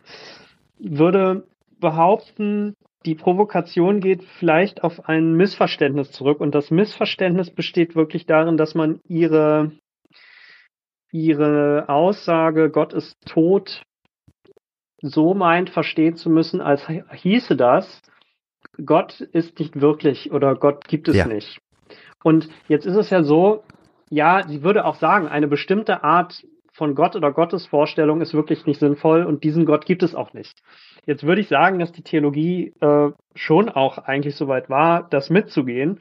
würde behaupten, die Provokation geht vielleicht auf ein Missverständnis zurück und das Missverständnis besteht wirklich darin, dass man ihre, ihre Aussage, Gott ist tot, so meint, verstehen zu müssen, als hieße das, Gott ist nicht wirklich oder Gott gibt es ja. nicht. Und jetzt ist es ja so, ja, sie würde auch sagen, eine bestimmte Art von Gott oder Gottesvorstellung ist wirklich nicht sinnvoll und diesen Gott gibt es auch nicht. Jetzt würde ich sagen, dass die Theologie äh, schon auch eigentlich soweit war, das mitzugehen.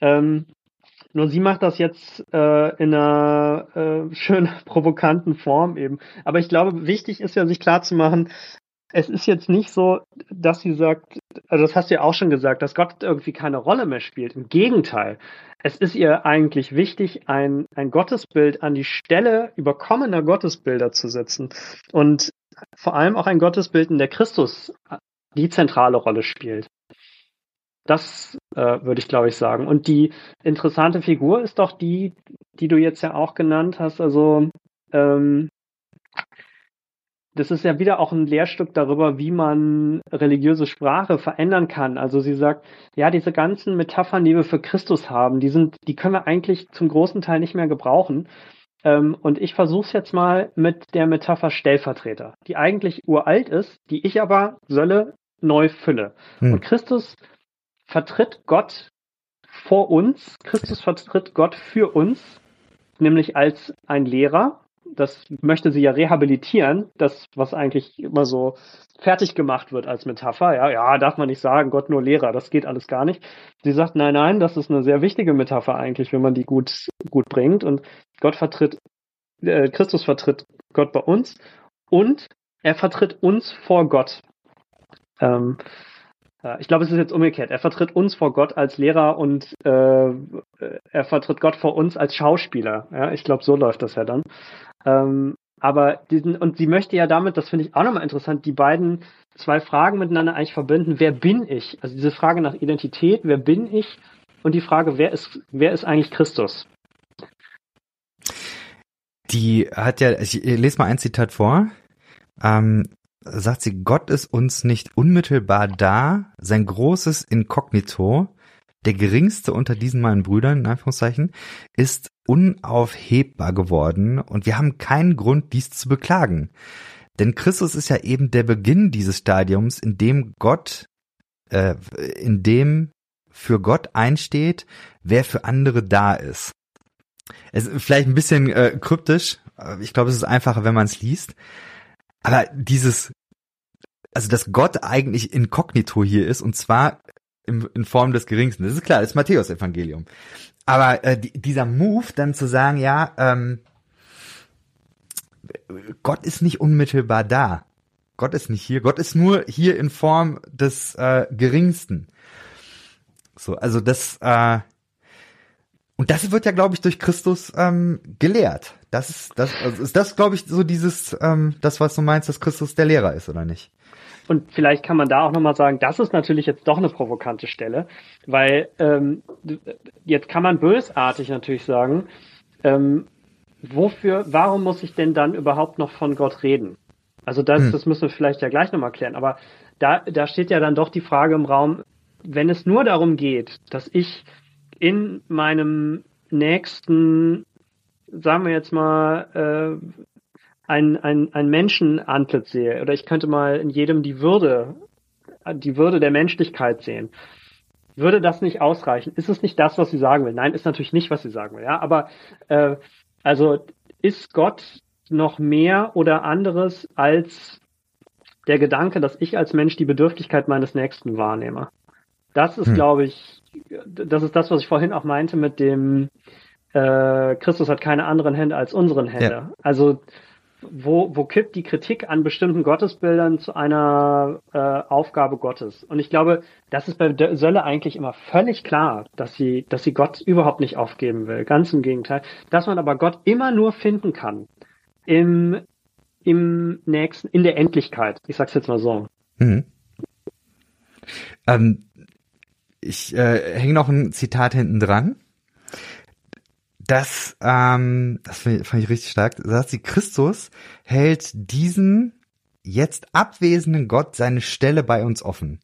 Ähm, nur sie macht das jetzt äh, in einer äh, schön provokanten Form eben. Aber ich glaube, wichtig ist ja, sich klarzumachen, es ist jetzt nicht so, dass sie sagt, also das hast du ja auch schon gesagt, dass Gott irgendwie keine Rolle mehr spielt. Im Gegenteil. Es ist ihr eigentlich wichtig, ein, ein Gottesbild an die Stelle überkommener Gottesbilder zu setzen. Und vor allem auch ein Gottesbild, in der Christus die zentrale Rolle spielt. Das äh, würde ich, glaube ich, sagen. Und die interessante Figur ist doch die, die du jetzt ja auch genannt hast. Also ähm, das ist ja wieder auch ein Lehrstück darüber, wie man religiöse Sprache verändern kann. Also sie sagt, ja, diese ganzen Metaphern, die wir für Christus haben, die sind, die können wir eigentlich zum großen Teil nicht mehr gebrauchen. Ähm, und ich versuche es jetzt mal mit der Metapher Stellvertreter, die eigentlich uralt ist, die ich aber Sölle neu fülle. Hm. Und Christus vertritt Gott vor uns, Christus vertritt Gott für uns, nämlich als ein Lehrer. Das möchte sie ja rehabilitieren, das, was eigentlich immer so fertig gemacht wird als Metapher. Ja, ja, darf man nicht sagen, Gott nur Lehrer, das geht alles gar nicht. Sie sagt, nein, nein, das ist eine sehr wichtige Metapher eigentlich, wenn man die gut, gut bringt. Und Gott vertritt, äh, Christus vertritt Gott bei uns und er vertritt uns vor Gott. Ähm, äh, ich glaube, es ist jetzt umgekehrt. Er vertritt uns vor Gott als Lehrer und äh, er vertritt Gott vor uns als Schauspieler. Ja, ich glaube, so läuft das ja dann. Ähm, aber diesen, und sie möchte ja damit, das finde ich auch nochmal interessant, die beiden zwei Fragen miteinander eigentlich verbinden. Wer bin ich? Also diese Frage nach Identität, wer bin ich? Und die Frage, wer ist, wer ist eigentlich Christus? Die hat ja, ich lese mal ein Zitat vor. Ähm, sagt sie, Gott ist uns nicht unmittelbar da, sein großes Inkognito, der geringste unter diesen meinen Brüdern, in Anführungszeichen, ist unaufhebbar geworden und wir haben keinen Grund, dies zu beklagen. Denn Christus ist ja eben der Beginn dieses Stadiums, in dem Gott, äh, in dem für Gott einsteht, wer für andere da ist. Es ist vielleicht ein bisschen äh, kryptisch, ich glaube, es ist einfacher, wenn man es liest. Aber dieses, also dass Gott eigentlich inkognito hier ist, und zwar in, in Form des Geringsten. Das ist klar, das ist Matthäus-Evangelium. Aber äh, die, dieser Move dann zu sagen, ja, ähm, Gott ist nicht unmittelbar da. Gott ist nicht hier. Gott ist nur hier in Form des äh, Geringsten. So, also das äh, und das wird ja, glaube ich, durch Christus ähm, gelehrt. Das ist das also ist das, glaube ich, so dieses ähm, das, was du meinst, dass Christus der Lehrer ist oder nicht? Und vielleicht kann man da auch nochmal sagen, das ist natürlich jetzt doch eine provokante Stelle, weil ähm, jetzt kann man bösartig natürlich sagen, ähm, wofür, warum muss ich denn dann überhaupt noch von Gott reden? Also das, hm. das müssen wir vielleicht ja gleich nochmal klären. Aber da, da steht ja dann doch die Frage im Raum, wenn es nur darum geht, dass ich in meinem nächsten, sagen wir jetzt mal, äh, ein, ein, ein Menschenantlitz sehe, oder ich könnte mal in jedem die Würde, die Würde der Menschlichkeit sehen, würde das nicht ausreichen? Ist es nicht das, was sie sagen will? Nein, ist natürlich nicht, was sie sagen will. Ja, aber äh, also ist Gott noch mehr oder anderes als der Gedanke, dass ich als Mensch die Bedürftigkeit meines Nächsten wahrnehme? Das ist, hm. glaube ich, das ist das, was ich vorhin auch meinte mit dem äh, Christus hat keine anderen Hände als unseren Hände. Ja. Also wo, wo kippt die Kritik an bestimmten Gottesbildern zu einer äh, Aufgabe Gottes? Und ich glaube, das ist bei der Sölle eigentlich immer völlig klar, dass sie, dass sie Gott überhaupt nicht aufgeben will. Ganz im Gegenteil. Dass man aber Gott immer nur finden kann im, im nächsten, in der Endlichkeit. Ich sag's jetzt mal so. Mhm. Ähm, ich äh, hänge noch ein Zitat hinten dran das, ähm, das fand ich, fand ich richtig stark, da sagt sie, Christus hält diesen jetzt abwesenden Gott seine Stelle bei uns offen.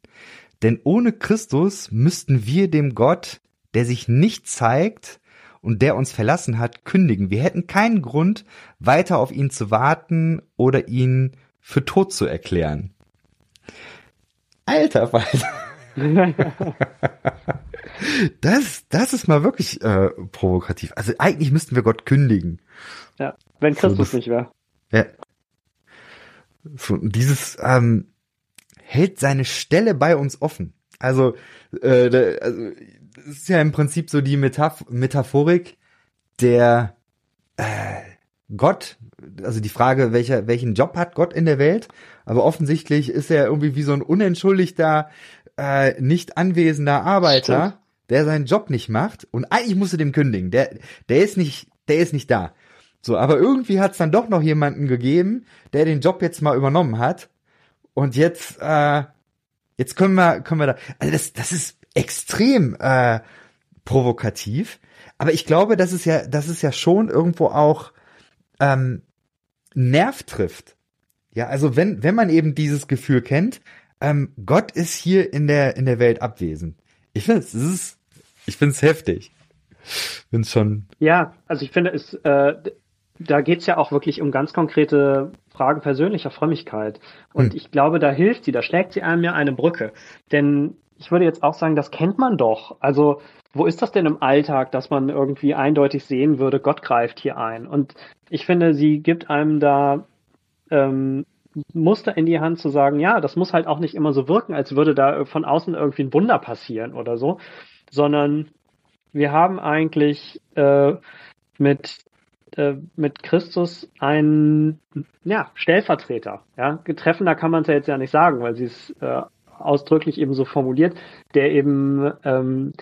Denn ohne Christus müssten wir dem Gott, der sich nicht zeigt und der uns verlassen hat, kündigen. Wir hätten keinen Grund, weiter auf ihn zu warten oder ihn für tot zu erklären. Alter Falter. das, das ist mal wirklich äh, provokativ. Also eigentlich müssten wir Gott kündigen. Ja, wenn Christus so, nicht wäre. Ja. So, dieses ähm, hält seine Stelle bei uns offen. Also, äh, da, also das ist ja im Prinzip so die Metaph Metaphorik der äh, Gott, also die Frage, welcher, welchen Job hat Gott in der Welt? Aber offensichtlich ist er irgendwie wie so ein unentschuldigter äh, nicht anwesender Arbeiter. Der seinen Job nicht macht und eigentlich musst du dem kündigen. Der, der ist nicht, der ist nicht da. So, aber irgendwie hat es dann doch noch jemanden gegeben, der den Job jetzt mal übernommen hat. Und jetzt, äh, jetzt können wir, können wir da. Also das, das ist extrem äh, provokativ. Aber ich glaube, das ist ja, das ist ja schon irgendwo auch ähm, Nerv trifft. Ja, also wenn, wenn man eben dieses Gefühl kennt, ähm, Gott ist hier in der, in der Welt abwesend. Ich finde es, ist, ich finde es heftig. Finde schon. Ja, also ich finde es, äh, da geht's ja auch wirklich um ganz konkrete Fragen persönlicher Frömmigkeit. Und hm. ich glaube, da hilft sie, da schlägt sie einem ja eine Brücke. Denn ich würde jetzt auch sagen, das kennt man doch. Also, wo ist das denn im Alltag, dass man irgendwie eindeutig sehen würde, Gott greift hier ein? Und ich finde, sie gibt einem da ähm, Muster in die Hand zu sagen, ja, das muss halt auch nicht immer so wirken, als würde da von außen irgendwie ein Wunder passieren oder so, sondern wir haben eigentlich äh, mit äh, mit Christus einen ja, Stellvertreter. Ja, getreffener kann man es ja jetzt ja nicht sagen, weil sie es äh, ausdrücklich eben so formuliert, der eben ähm,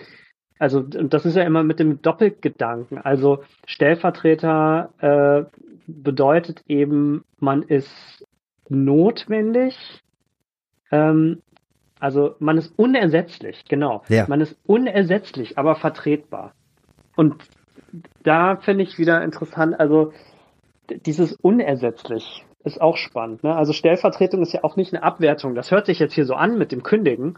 also das ist ja immer mit dem Doppelgedanken. Also Stellvertreter äh, bedeutet eben, man ist notwendig. Ähm, also man ist unersetzlich, genau. Ja. Man ist unersetzlich, aber vertretbar. Und da finde ich wieder interessant, also dieses unersetzlich ist auch spannend. Ne? Also Stellvertretung ist ja auch nicht eine Abwertung. Das hört sich jetzt hier so an mit dem Kündigen,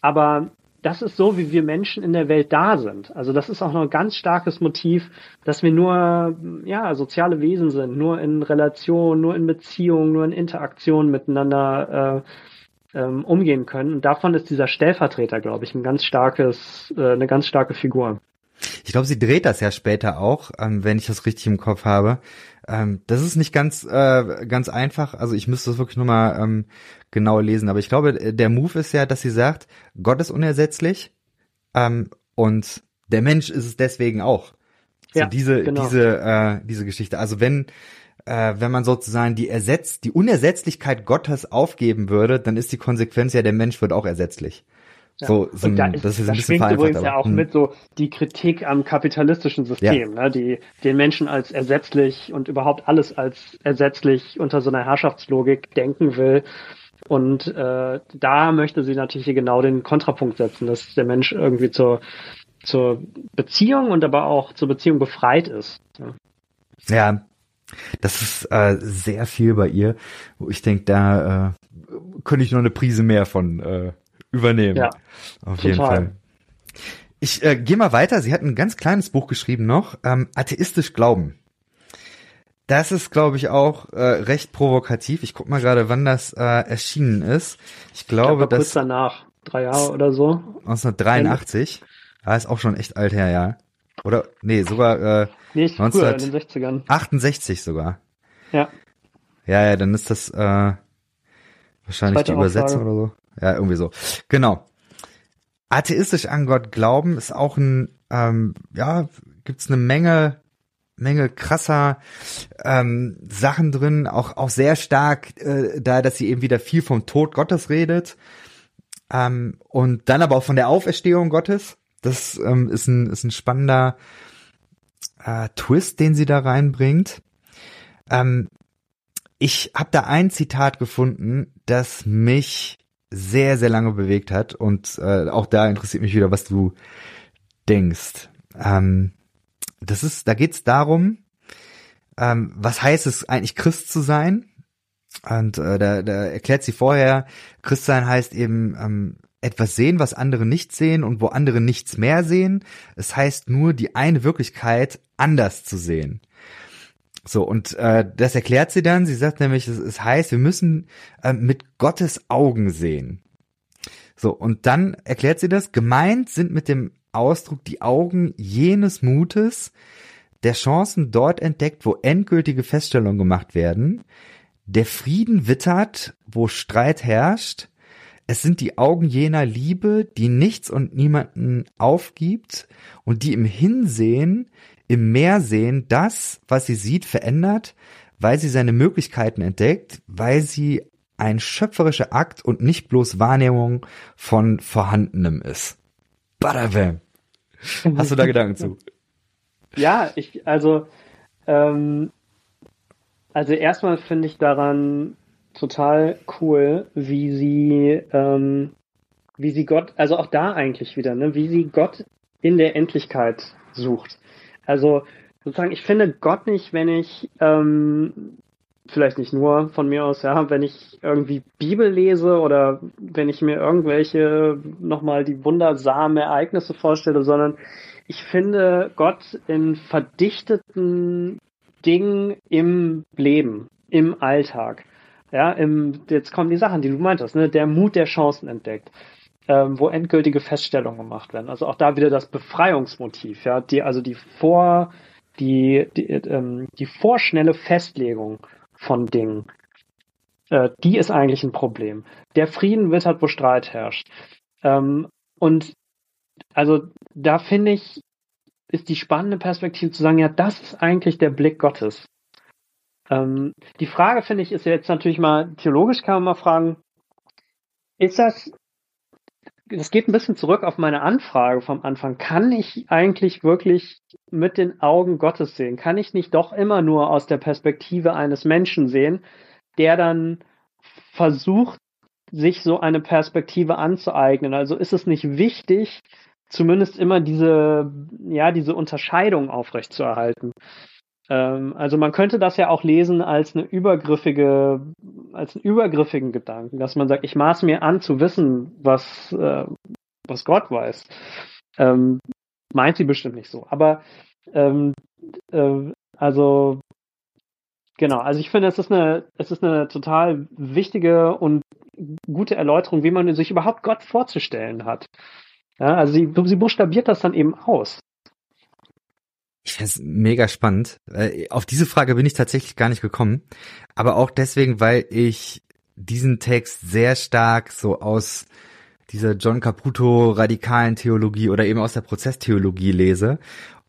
aber das ist so, wie wir Menschen in der Welt da sind. Also das ist auch noch ein ganz starkes Motiv, dass wir nur ja soziale Wesen sind, nur in Relation, nur in Beziehung, nur in Interaktion miteinander äh, ähm, umgehen können. Und davon ist dieser Stellvertreter, glaube ich, ein ganz starkes, äh, eine ganz starke Figur. Ich glaube, sie dreht das ja später auch, ähm, wenn ich das richtig im Kopf habe. Ähm, das ist nicht ganz äh, ganz einfach. Also ich müsste das wirklich nur mal ähm, genau lesen. Aber ich glaube, der Move ist ja, dass sie sagt, Gott ist unersetzlich ähm, und der Mensch ist es deswegen auch. So ja, diese genau. diese äh, diese Geschichte. Also wenn äh, wenn man sozusagen die Ersetz die Unersetzlichkeit Gottes aufgeben würde, dann ist die Konsequenz ja, der Mensch wird auch ersetzlich. Ja. So, so da ist, das ist ein bisschen vereinfacht. übrigens aber. ja auch hm. mit so die Kritik am kapitalistischen System, ja. ne, die den Menschen als ersetzlich und überhaupt alles als ersetzlich unter so einer Herrschaftslogik denken will. Und äh, da möchte sie natürlich genau den Kontrapunkt setzen, dass der Mensch irgendwie zur, zur Beziehung und aber auch zur Beziehung befreit ist. Ja das ist äh, sehr viel bei ihr, wo ich denke, da äh, könnte ich noch eine Prise mehr von äh, übernehmen. Ja, auf total. jeden Fall. Ich äh, gehe mal weiter. Sie hat ein ganz kleines Buch geschrieben noch, ähm, Atheistisch Glauben. Das ist, glaube ich, auch äh, recht provokativ. Ich guck mal gerade, wann das äh, erschienen ist. Ich glaube, ich das kurz danach, drei Jahre oder so. 1983. Ja, ist auch schon echt alt her, ja. Oder nee, sogar äh, nee, 1968 sogar. Ja. Ja, ja, dann ist das äh, wahrscheinlich Zweite die Übersetzung Auflage. oder so. Ja, irgendwie so. Genau. Atheistisch an Gott glauben ist auch ein, ähm, ja, gibt's eine Menge, Menge krasser ähm, Sachen drin, auch auch sehr stark, äh, da, dass sie eben wieder viel vom Tod Gottes redet ähm, und dann aber auch von der Auferstehung Gottes. Das ähm, ist ein ist ein spannender äh, Twist, den sie da reinbringt. Ähm, ich habe da ein Zitat gefunden, das mich sehr, sehr lange bewegt hat. Und äh, auch da interessiert mich wieder, was du denkst. Ähm, das ist, da geht's darum, ähm, was heißt es eigentlich Christ zu sein? Und äh, da, da erklärt sie vorher, Christsein heißt eben ähm, etwas sehen, was andere nicht sehen und wo andere nichts mehr sehen. Es heißt nur, die eine Wirklichkeit anders zu sehen. So, und äh, das erklärt sie dann. Sie sagt nämlich, es, es heißt, wir müssen äh, mit Gottes Augen sehen. So, und dann erklärt sie das. Gemeint sind mit dem Ausdruck die Augen jenes Mutes, der Chancen dort entdeckt, wo endgültige Feststellungen gemacht werden, der Frieden wittert, wo Streit herrscht, es sind die Augen jener Liebe, die nichts und niemanden aufgibt und die im Hinsehen im Mehrsehen das, was sie sieht, verändert, weil sie seine Möglichkeiten entdeckt, weil sie ein schöpferischer Akt und nicht bloß Wahrnehmung von Vorhandenem ist. Badabam. Hast du da Gedanken zu? Ja, ich, also, ähm, also erstmal finde ich daran total cool, wie sie, ähm, wie sie Gott, also auch da eigentlich wieder, ne, wie sie Gott in der Endlichkeit sucht. Also sozusagen, ich finde Gott nicht, wenn ich, ähm, vielleicht nicht nur von mir aus, ja, wenn ich irgendwie Bibel lese oder wenn ich mir irgendwelche nochmal die wundersamen Ereignisse vorstelle, sondern ich finde Gott in verdichteten Dingen im Leben, im Alltag. Ja, im, jetzt kommen die Sachen, die du meintest, ne? Der Mut der Chancen entdeckt ähm, wo endgültige Feststellungen gemacht werden. Also auch da wieder das Befreiungsmotiv, ja, die, also die vor, die, die, ähm, die vorschnelle Festlegung von Dingen, äh, die ist eigentlich ein Problem. Der Frieden wittert, wo Streit herrscht. Ähm, und also da finde ich, ist die spannende Perspektive zu sagen, ja, das ist eigentlich der Blick Gottes. Ähm, die Frage, finde ich, ist jetzt natürlich mal, theologisch kann man mal fragen, ist das das geht ein bisschen zurück auf meine Anfrage vom Anfang. Kann ich eigentlich wirklich mit den Augen Gottes sehen? Kann ich nicht doch immer nur aus der Perspektive eines Menschen sehen, der dann versucht, sich so eine Perspektive anzueignen? Also ist es nicht wichtig, zumindest immer diese, ja, diese Unterscheidung aufrechtzuerhalten? Ähm, also man könnte das ja auch lesen als eine übergriffige, als einen übergriffigen Gedanken, dass man sagt, ich maß mir an zu wissen, was, äh, was Gott weiß. Ähm, meint sie bestimmt nicht so. Aber ähm, äh, also genau, also ich finde, es ist eine, es ist eine total wichtige und gute Erläuterung, wie man sich überhaupt Gott vorzustellen hat. Ja, also sie, sie buchstabiert das dann eben aus. Ich finde es mega spannend. Äh, auf diese Frage bin ich tatsächlich gar nicht gekommen. Aber auch deswegen, weil ich diesen Text sehr stark so aus dieser John Caputo radikalen Theologie oder eben aus der Prozesstheologie lese.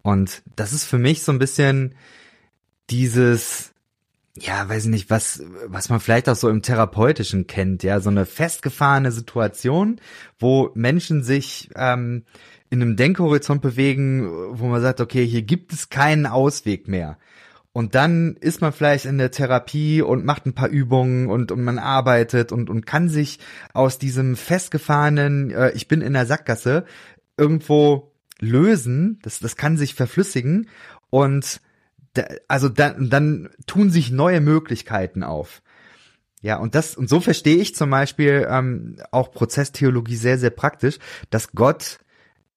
Und das ist für mich so ein bisschen dieses, ja, weiß ich nicht, was, was man vielleicht auch so im Therapeutischen kennt, ja, so eine festgefahrene Situation, wo Menschen sich ähm, in einem Denkhorizont bewegen, wo man sagt, okay, hier gibt es keinen Ausweg mehr. Und dann ist man vielleicht in der Therapie und macht ein paar Übungen und, und man arbeitet und, und kann sich aus diesem festgefahrenen, äh, ich bin in der Sackgasse, irgendwo lösen. Das, das kann sich verflüssigen. Und da, also dann, dann tun sich neue Möglichkeiten auf. Ja, und das, und so verstehe ich zum Beispiel ähm, auch Prozesstheologie sehr, sehr praktisch, dass Gott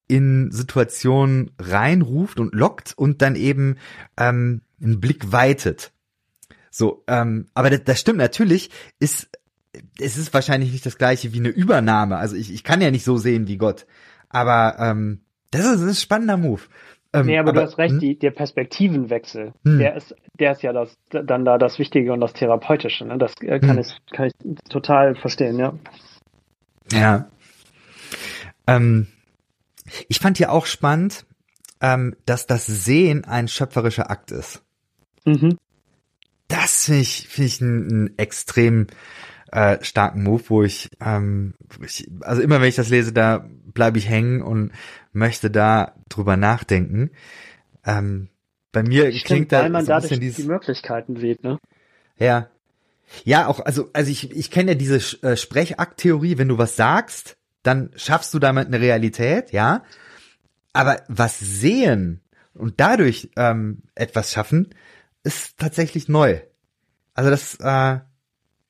in Situationen reinruft und lockt und dann eben ähm, einen Blick weitet. So, ähm, aber das, das stimmt natürlich, ist es ist wahrscheinlich nicht das gleiche wie eine Übernahme. Also ich, ich kann ja nicht so sehen wie Gott. Aber ähm, das ist, das ist ein spannender Move. Ähm, nee, aber, aber, du hast recht, hm? die, der Perspektivenwechsel, hm. der ist, der ist ja das, dann da das Wichtige und das Therapeutische. Ne? Das äh, kann, hm. ich, kann ich total verstehen, ja. Ja. Ähm, ich fand hier auch spannend, ähm, dass das Sehen ein schöpferischer Akt ist. Mhm. Das finde ich, finde ich einen, extrem äh, starken Move, wo ich, ähm, ich, also immer wenn ich das lese, da bleibe ich hängen und möchte da drüber nachdenken. Ähm, bei mir Stimmt, klingt da weil man so ein dadurch dieses, die Möglichkeiten sieht, ne? Ja. Ja, auch, also, also ich, ich kenne ja diese äh, Sprechakt-Theorie, wenn du was sagst, dann schaffst du damit eine Realität, ja. Aber was sehen und dadurch ähm, etwas schaffen, ist tatsächlich neu. Also das, äh,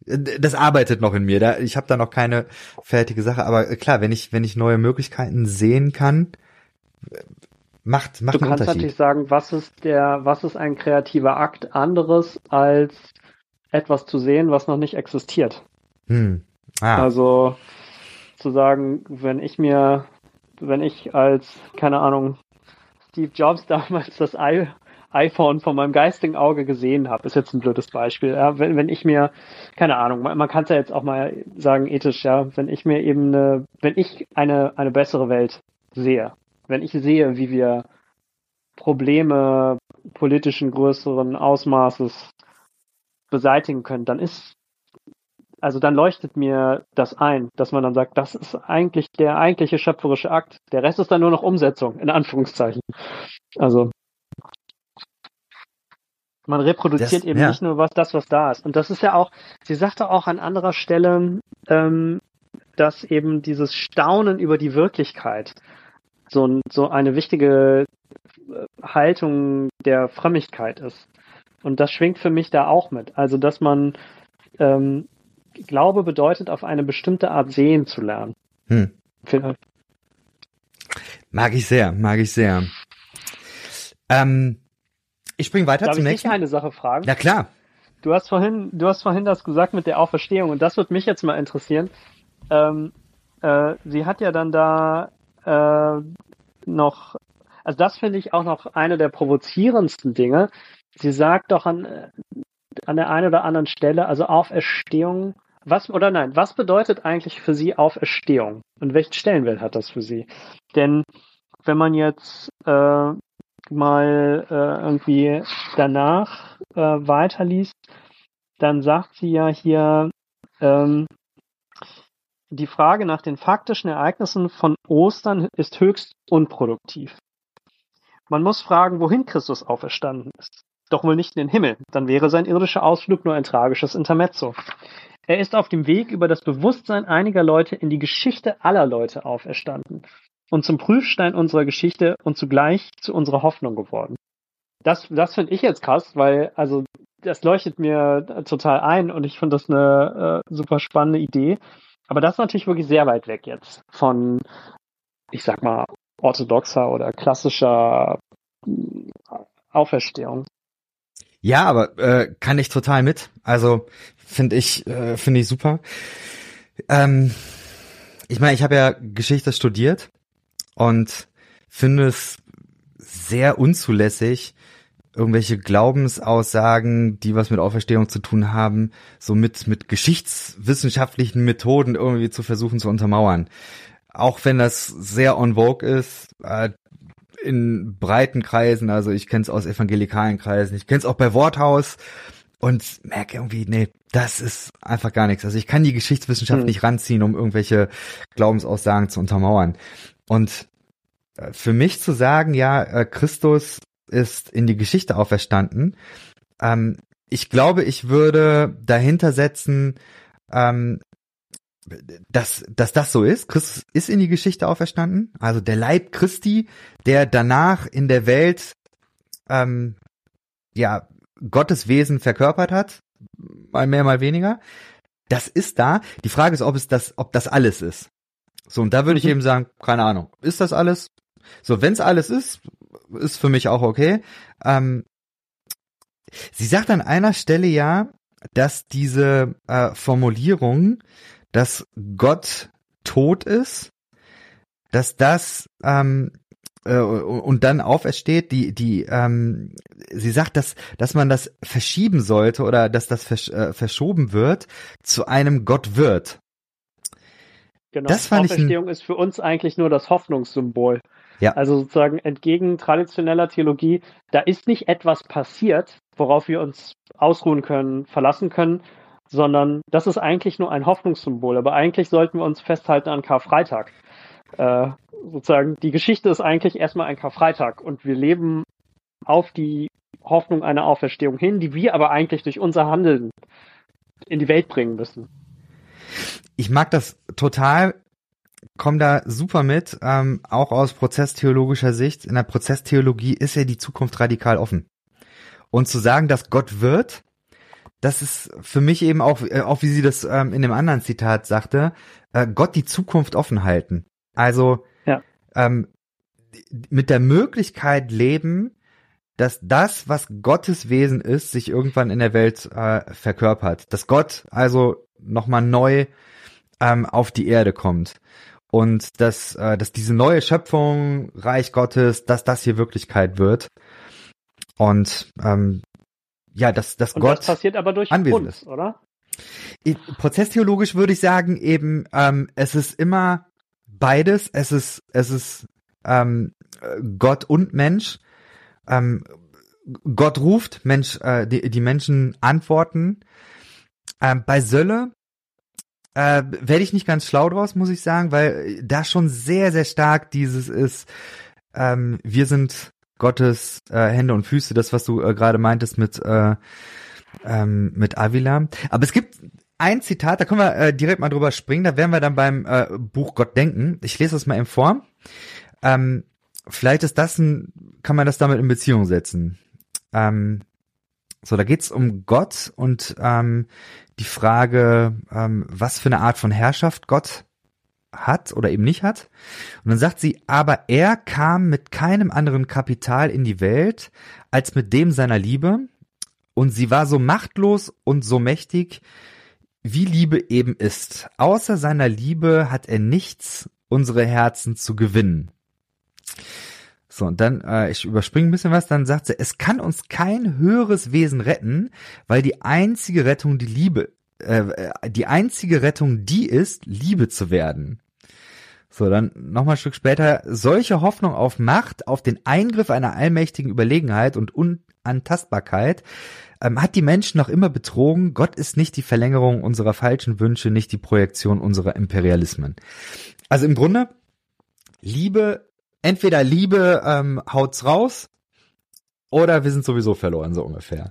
das arbeitet noch in mir. Da, ich habe da noch keine fertige Sache, aber klar, wenn ich wenn ich neue Möglichkeiten sehen kann, macht macht du einen kannst natürlich sagen, was ist der was ist ein kreativer Akt anderes als etwas zu sehen, was noch nicht existiert. Hm. Ah. Also zu sagen, wenn ich mir, wenn ich als, keine Ahnung, Steve Jobs damals das I iPhone von meinem geistigen Auge gesehen habe, ist jetzt ein blödes Beispiel. Ja, wenn, wenn ich mir, keine Ahnung, man, man kann es ja jetzt auch mal sagen, ethisch, ja, wenn ich mir eben eine, wenn ich eine, eine bessere Welt sehe, wenn ich sehe, wie wir Probleme politischen größeren Ausmaßes beseitigen können, dann ist also dann leuchtet mir das ein, dass man dann sagt, das ist eigentlich der eigentliche schöpferische Akt. Der Rest ist dann nur noch Umsetzung, in Anführungszeichen. Also man reproduziert das, eben ja. nicht nur was das, was da ist. Und das ist ja auch, sie sagte auch an anderer Stelle, ähm, dass eben dieses Staunen über die Wirklichkeit so, so eine wichtige äh, Haltung der Frömmigkeit ist. Und das schwingt für mich da auch mit. Also, dass man ähm, Glaube bedeutet, auf eine bestimmte Art sehen zu lernen. Hm. Mag ich sehr, mag ich sehr. Ähm, ich spring weiter Darf zum ich nächsten. Dich eine Sache fragen? Ja klar. Du hast vorhin, du hast vorhin das gesagt mit der Auferstehung und das würde mich jetzt mal interessieren. Ähm, äh, sie hat ja dann da äh, noch, also das finde ich auch noch eine der provozierendsten Dinge. Sie sagt doch an, an der einen oder anderen Stelle, also Auferstehung was oder nein, was bedeutet eigentlich für Sie Auferstehung und welchen Stellenwert hat das für Sie? Denn wenn man jetzt äh, mal äh, irgendwie danach äh, weiterliest, dann sagt sie ja hier, ähm, die Frage nach den faktischen Ereignissen von Ostern ist höchst unproduktiv. Man muss fragen, wohin Christus auferstanden ist. Doch wohl nicht in den Himmel, dann wäre sein irdischer Ausflug nur ein tragisches Intermezzo. Er ist auf dem Weg über das Bewusstsein einiger Leute in die Geschichte aller Leute auferstanden und zum Prüfstein unserer Geschichte und zugleich zu unserer Hoffnung geworden. Das, das finde ich jetzt krass, weil, also, das leuchtet mir total ein und ich finde das eine äh, super spannende Idee. Aber das ist natürlich wirklich sehr weit weg jetzt von, ich sag mal, orthodoxer oder klassischer äh, Auferstehung. Ja, aber äh, kann ich total mit. Also Finde ich, äh, finde ich super. Ähm, ich meine, ich habe ja Geschichte studiert und finde es sehr unzulässig, irgendwelche Glaubensaussagen, die was mit Auferstehung zu tun haben, so mit, mit geschichtswissenschaftlichen Methoden irgendwie zu versuchen zu untermauern. Auch wenn das sehr on vogue ist, äh, in breiten Kreisen, also ich kenne es aus evangelikalen Kreisen, ich kenne es auch bei Worthaus und merke irgendwie, nee, das ist einfach gar nichts. Also ich kann die Geschichtswissenschaft hm. nicht ranziehen, um irgendwelche Glaubensaussagen zu untermauern. Und äh, für mich zu sagen, ja, äh, Christus ist in die Geschichte auferstanden, ähm, ich glaube, ich würde dahinter setzen, ähm, dass, dass das so ist. Christus ist in die Geschichte auferstanden. Also der Leib Christi, der danach in der Welt ähm, ja Gottes Wesen verkörpert hat, mal mehr, mal weniger. Das ist da. Die Frage ist, ob es das, ob das alles ist. So, und da würde ich mhm. eben sagen, keine Ahnung, ist das alles? So, wenn es alles ist, ist für mich auch okay. Ähm, sie sagt an einer Stelle ja, dass diese äh, Formulierung, dass Gott tot ist, dass das ähm, äh, und dann aufersteht, die die ähm, sie sagt, dass dass man das verschieben sollte oder dass das versch äh, verschoben wird zu einem Gott wird. Genau. Das fand Auferstehung ich ein, ist für uns eigentlich nur das Hoffnungssymbol. Ja. Also sozusagen entgegen traditioneller Theologie, da ist nicht etwas passiert, worauf wir uns ausruhen können, verlassen können, sondern das ist eigentlich nur ein Hoffnungssymbol. Aber eigentlich sollten wir uns festhalten an Karfreitag. Äh, sozusagen, die Geschichte ist eigentlich erstmal ein Karfreitag und wir leben auf die Hoffnung einer Auferstehung hin, die wir aber eigentlich durch unser Handeln in die Welt bringen müssen. Ich mag das total, komme da super mit, ähm, auch aus prozesstheologischer Sicht. In der Prozesstheologie ist ja die Zukunft radikal offen. Und zu sagen, dass Gott wird, das ist für mich eben auch, äh, auch wie sie das ähm, in dem anderen Zitat sagte, äh, Gott die Zukunft offen halten. Also ja. ähm, mit der Möglichkeit leben, dass das, was Gottes Wesen ist, sich irgendwann in der Welt äh, verkörpert. Dass Gott also nochmal neu ähm, auf die Erde kommt. Und dass, äh, dass diese neue Schöpfung, Reich Gottes, dass das hier Wirklichkeit wird. Und ähm, ja, dass, dass Und Gott. Das passiert aber durch anwesend uns, ist. oder? Prozesstheologisch würde ich sagen, eben, ähm, es ist immer beides. Es ist, es ist ähm, Gott und Mensch. Ähm, Gott ruft, Mensch, äh, die, die Menschen antworten. Ähm, bei Sölle äh, werde ich nicht ganz schlau draus, muss ich sagen, weil da schon sehr, sehr stark dieses ist, ähm, wir sind Gottes äh, Hände und Füße, das, was du äh, gerade meintest mit, äh, ähm, mit Avila. Aber es gibt ein Zitat, da können wir äh, direkt mal drüber springen, da werden wir dann beim äh, Buch Gott denken. Ich lese das mal in Form. Ähm, vielleicht ist das ein, kann man das damit in Beziehung setzen. Ähm, so, da geht's um Gott und ähm, die Frage, ähm, was für eine Art von Herrschaft Gott hat oder eben nicht hat. Und dann sagt sie, aber er kam mit keinem anderen Kapital in die Welt als mit dem seiner Liebe. Und sie war so machtlos und so mächtig, wie Liebe eben ist. Außer seiner Liebe hat er nichts, unsere Herzen zu gewinnen. So, und dann, äh, ich überspringe ein bisschen was, dann sagt sie, es kann uns kein höheres Wesen retten, weil die einzige Rettung die Liebe, äh, äh die einzige Rettung die ist, Liebe zu werden. So, dann nochmal ein Stück später, solche Hoffnung auf Macht, auf den Eingriff einer allmächtigen Überlegenheit und Unantastbarkeit ähm, hat die Menschen noch immer betrogen. Gott ist nicht die Verlängerung unserer falschen Wünsche, nicht die Projektion unserer Imperialismen. Also im Grunde, Liebe, entweder Liebe ähm, haut's raus oder wir sind sowieso verloren, so ungefähr.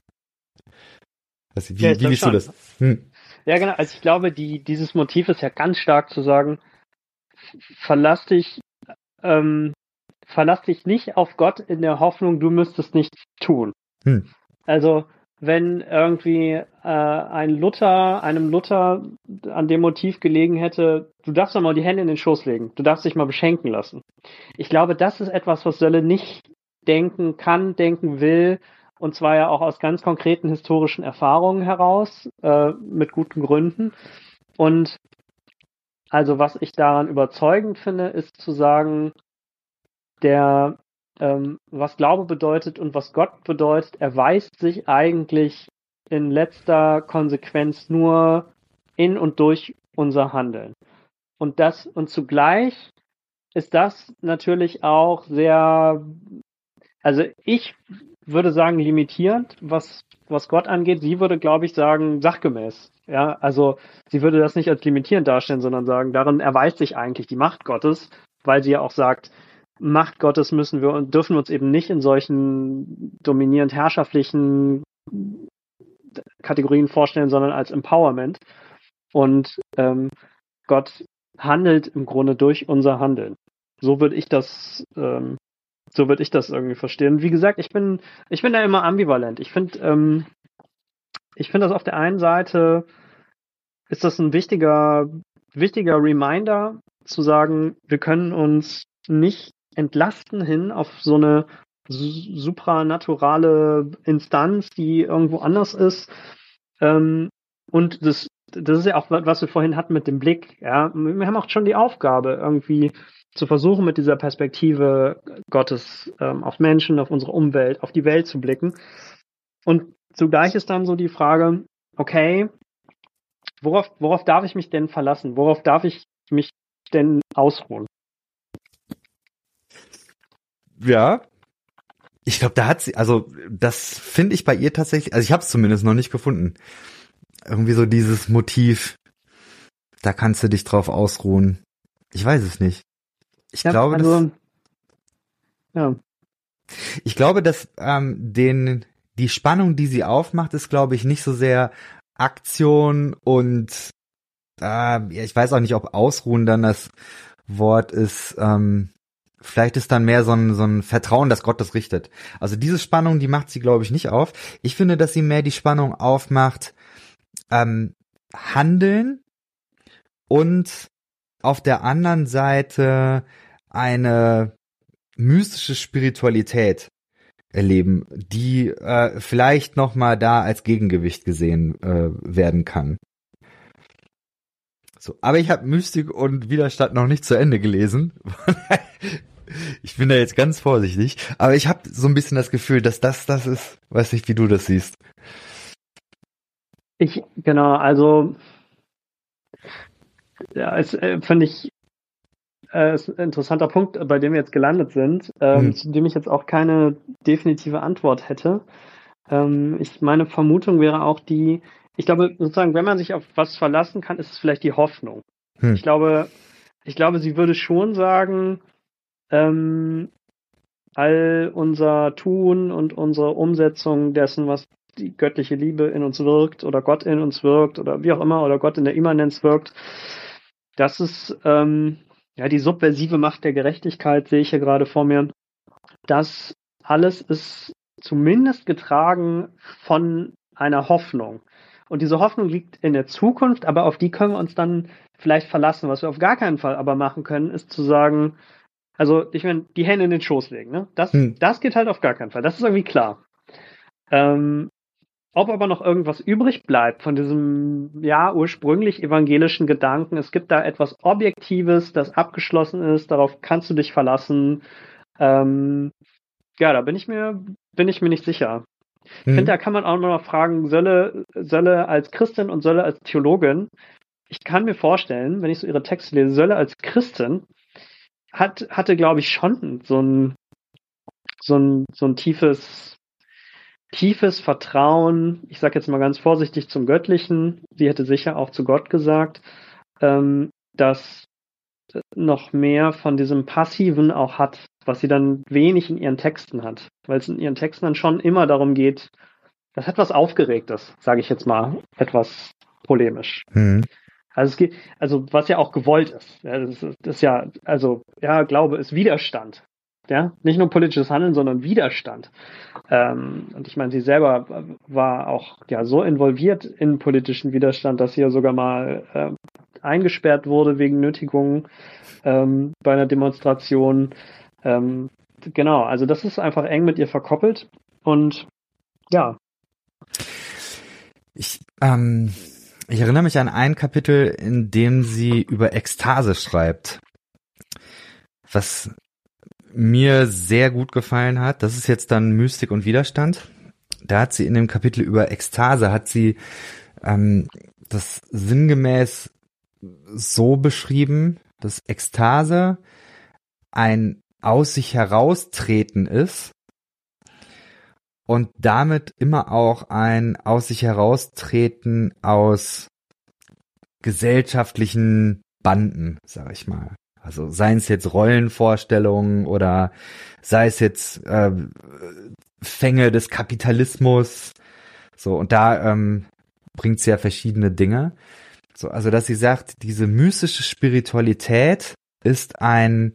wie, ja, wie du das? Hm. Ja, genau. Also ich glaube, die, dieses Motiv ist ja ganz stark zu sagen, verlass dich, ähm, verlass dich nicht auf Gott in der Hoffnung, du müsstest nichts tun. Hm. Also wenn irgendwie äh, ein Luther, einem Luther an dem Motiv gelegen hätte, du darfst doch mal die Hände in den Schoß legen, du darfst dich mal beschenken lassen. Ich glaube, das ist etwas, was Sölle nicht denken kann, denken will, und zwar ja auch aus ganz konkreten historischen Erfahrungen heraus, äh, mit guten Gründen. Und also was ich daran überzeugend finde, ist zu sagen, der ähm, was Glaube bedeutet und was Gott bedeutet, erweist sich eigentlich in letzter Konsequenz nur in und durch unser Handeln. Und das, und zugleich ist das natürlich auch sehr, also ich würde sagen limitierend, was, was Gott angeht. Sie würde, glaube ich, sagen sachgemäß. Ja, also sie würde das nicht als limitierend darstellen, sondern sagen, darin erweist sich eigentlich die Macht Gottes, weil sie ja auch sagt, Macht Gottes müssen wir und dürfen uns eben nicht in solchen dominierend herrschaftlichen Kategorien vorstellen, sondern als Empowerment. Und ähm, Gott handelt im Grunde durch unser Handeln. So würde ich das, ähm, so würde ich das irgendwie verstehen. Wie gesagt, ich bin, ich bin da immer ambivalent. Ich finde, ähm, ich finde das auf der einen Seite ist das ein wichtiger, wichtiger Reminder zu sagen, wir können uns nicht entlasten hin auf so eine supranaturale Instanz, die irgendwo anders ist. Ähm, und das, das ist ja auch, was wir vorhin hatten mit dem Blick. Ja, wir haben auch schon die Aufgabe, irgendwie zu versuchen, mit dieser Perspektive Gottes ähm, auf Menschen, auf unsere Umwelt, auf die Welt zu blicken. Und zugleich ist dann so die Frage, okay, worauf, worauf darf ich mich denn verlassen? Worauf darf ich mich denn ausruhen? Ja, ich glaube, da hat sie, also das finde ich bei ihr tatsächlich, also ich habe es zumindest noch nicht gefunden. Irgendwie so dieses Motiv, da kannst du dich drauf ausruhen. Ich weiß es nicht. Ich ja, glaube, also, dass, ja. Ich glaube, dass ähm, den die Spannung, die sie aufmacht, ist, glaube ich, nicht so sehr Aktion und äh, ich weiß auch nicht, ob Ausruhen dann das Wort ist. Ähm, Vielleicht ist dann mehr so ein, so ein Vertrauen, dass Gott das richtet. Also diese Spannung, die macht sie, glaube ich, nicht auf. Ich finde, dass sie mehr die Spannung aufmacht, ähm, handeln und auf der anderen Seite eine mystische Spiritualität erleben, die äh, vielleicht noch mal da als Gegengewicht gesehen äh, werden kann. So, aber ich habe Mystik und Widerstand noch nicht zu Ende gelesen. ich bin da jetzt ganz vorsichtig, aber ich habe so ein bisschen das Gefühl, dass das das ist. Weiß nicht, wie du das siehst. Ich genau, also ja, es äh, finde ich äh, ist ein interessanter Punkt, bei dem wir jetzt gelandet sind, ähm, hm. zu dem ich jetzt auch keine definitive Antwort hätte. Ähm, ich meine Vermutung wäre auch die, ich glaube, sozusagen, wenn man sich auf was verlassen kann, ist es vielleicht die Hoffnung. Hm. Ich glaube, ich glaube, sie würde schon sagen, ähm, all unser Tun und unsere Umsetzung dessen, was die göttliche Liebe in uns wirkt oder Gott in uns wirkt oder wie auch immer oder Gott in der Immanenz wirkt, das ist ähm, ja die subversive Macht der Gerechtigkeit, sehe ich hier gerade vor mir. Das alles ist zumindest getragen von einer Hoffnung. Und diese Hoffnung liegt in der Zukunft, aber auf die können wir uns dann vielleicht verlassen. Was wir auf gar keinen Fall aber machen können, ist zu sagen, also ich meine, die Hände in den Schoß legen, ne? Das, hm. das geht halt auf gar keinen Fall. Das ist irgendwie klar. Ähm, ob aber noch irgendwas übrig bleibt von diesem, ja, ursprünglich evangelischen Gedanken, es gibt da etwas Objektives, das abgeschlossen ist, darauf kannst du dich verlassen. Ähm, ja, da bin ich mir, bin ich mir nicht sicher. Ich finde, mhm. da kann man auch noch fragen, Sölle, Sölle als Christin und Sölle als Theologin. Ich kann mir vorstellen, wenn ich so ihre Texte lese, Sölle als Christin hat, hatte, glaube ich, schon so ein, so ein, so ein tiefes, tiefes Vertrauen, ich sage jetzt mal ganz vorsichtig zum Göttlichen, sie hätte sicher auch zu Gott gesagt, ähm, dass noch mehr von diesem Passiven auch hat, was sie dann wenig in ihren Texten hat, weil es in ihren Texten dann schon immer darum geht, das hat was Aufgeregtes, sage ich jetzt mal, etwas polemisch. Mhm. Also es geht, also was ja auch gewollt ist. Ja, das, ist das ist ja, also ja, Glaube ist Widerstand. Ja, nicht nur politisches Handeln, sondern Widerstand. Ähm, und ich meine, sie selber war auch ja so involviert in politischen Widerstand, dass sie ja sogar mal äh, eingesperrt wurde wegen Nötigung ähm, bei einer Demonstration. Ähm, genau, also das ist einfach eng mit ihr verkoppelt und ja. Ich, ähm, ich erinnere mich an ein Kapitel, in dem sie über Ekstase schreibt. Was mir sehr gut gefallen hat, das ist jetzt dann Mystik und Widerstand. Da hat sie in dem Kapitel über Ekstase, hat sie ähm, das sinngemäß so beschrieben, dass Ekstase ein aus sich heraustreten ist und damit immer auch ein aus sich heraustreten aus gesellschaftlichen Banden, sag ich mal. Also seien es jetzt Rollenvorstellungen oder sei es jetzt äh, Fänge des Kapitalismus. So, und da ähm, bringt sie ja verschiedene Dinge. So, also dass sie sagt, diese mystische Spiritualität ist ein,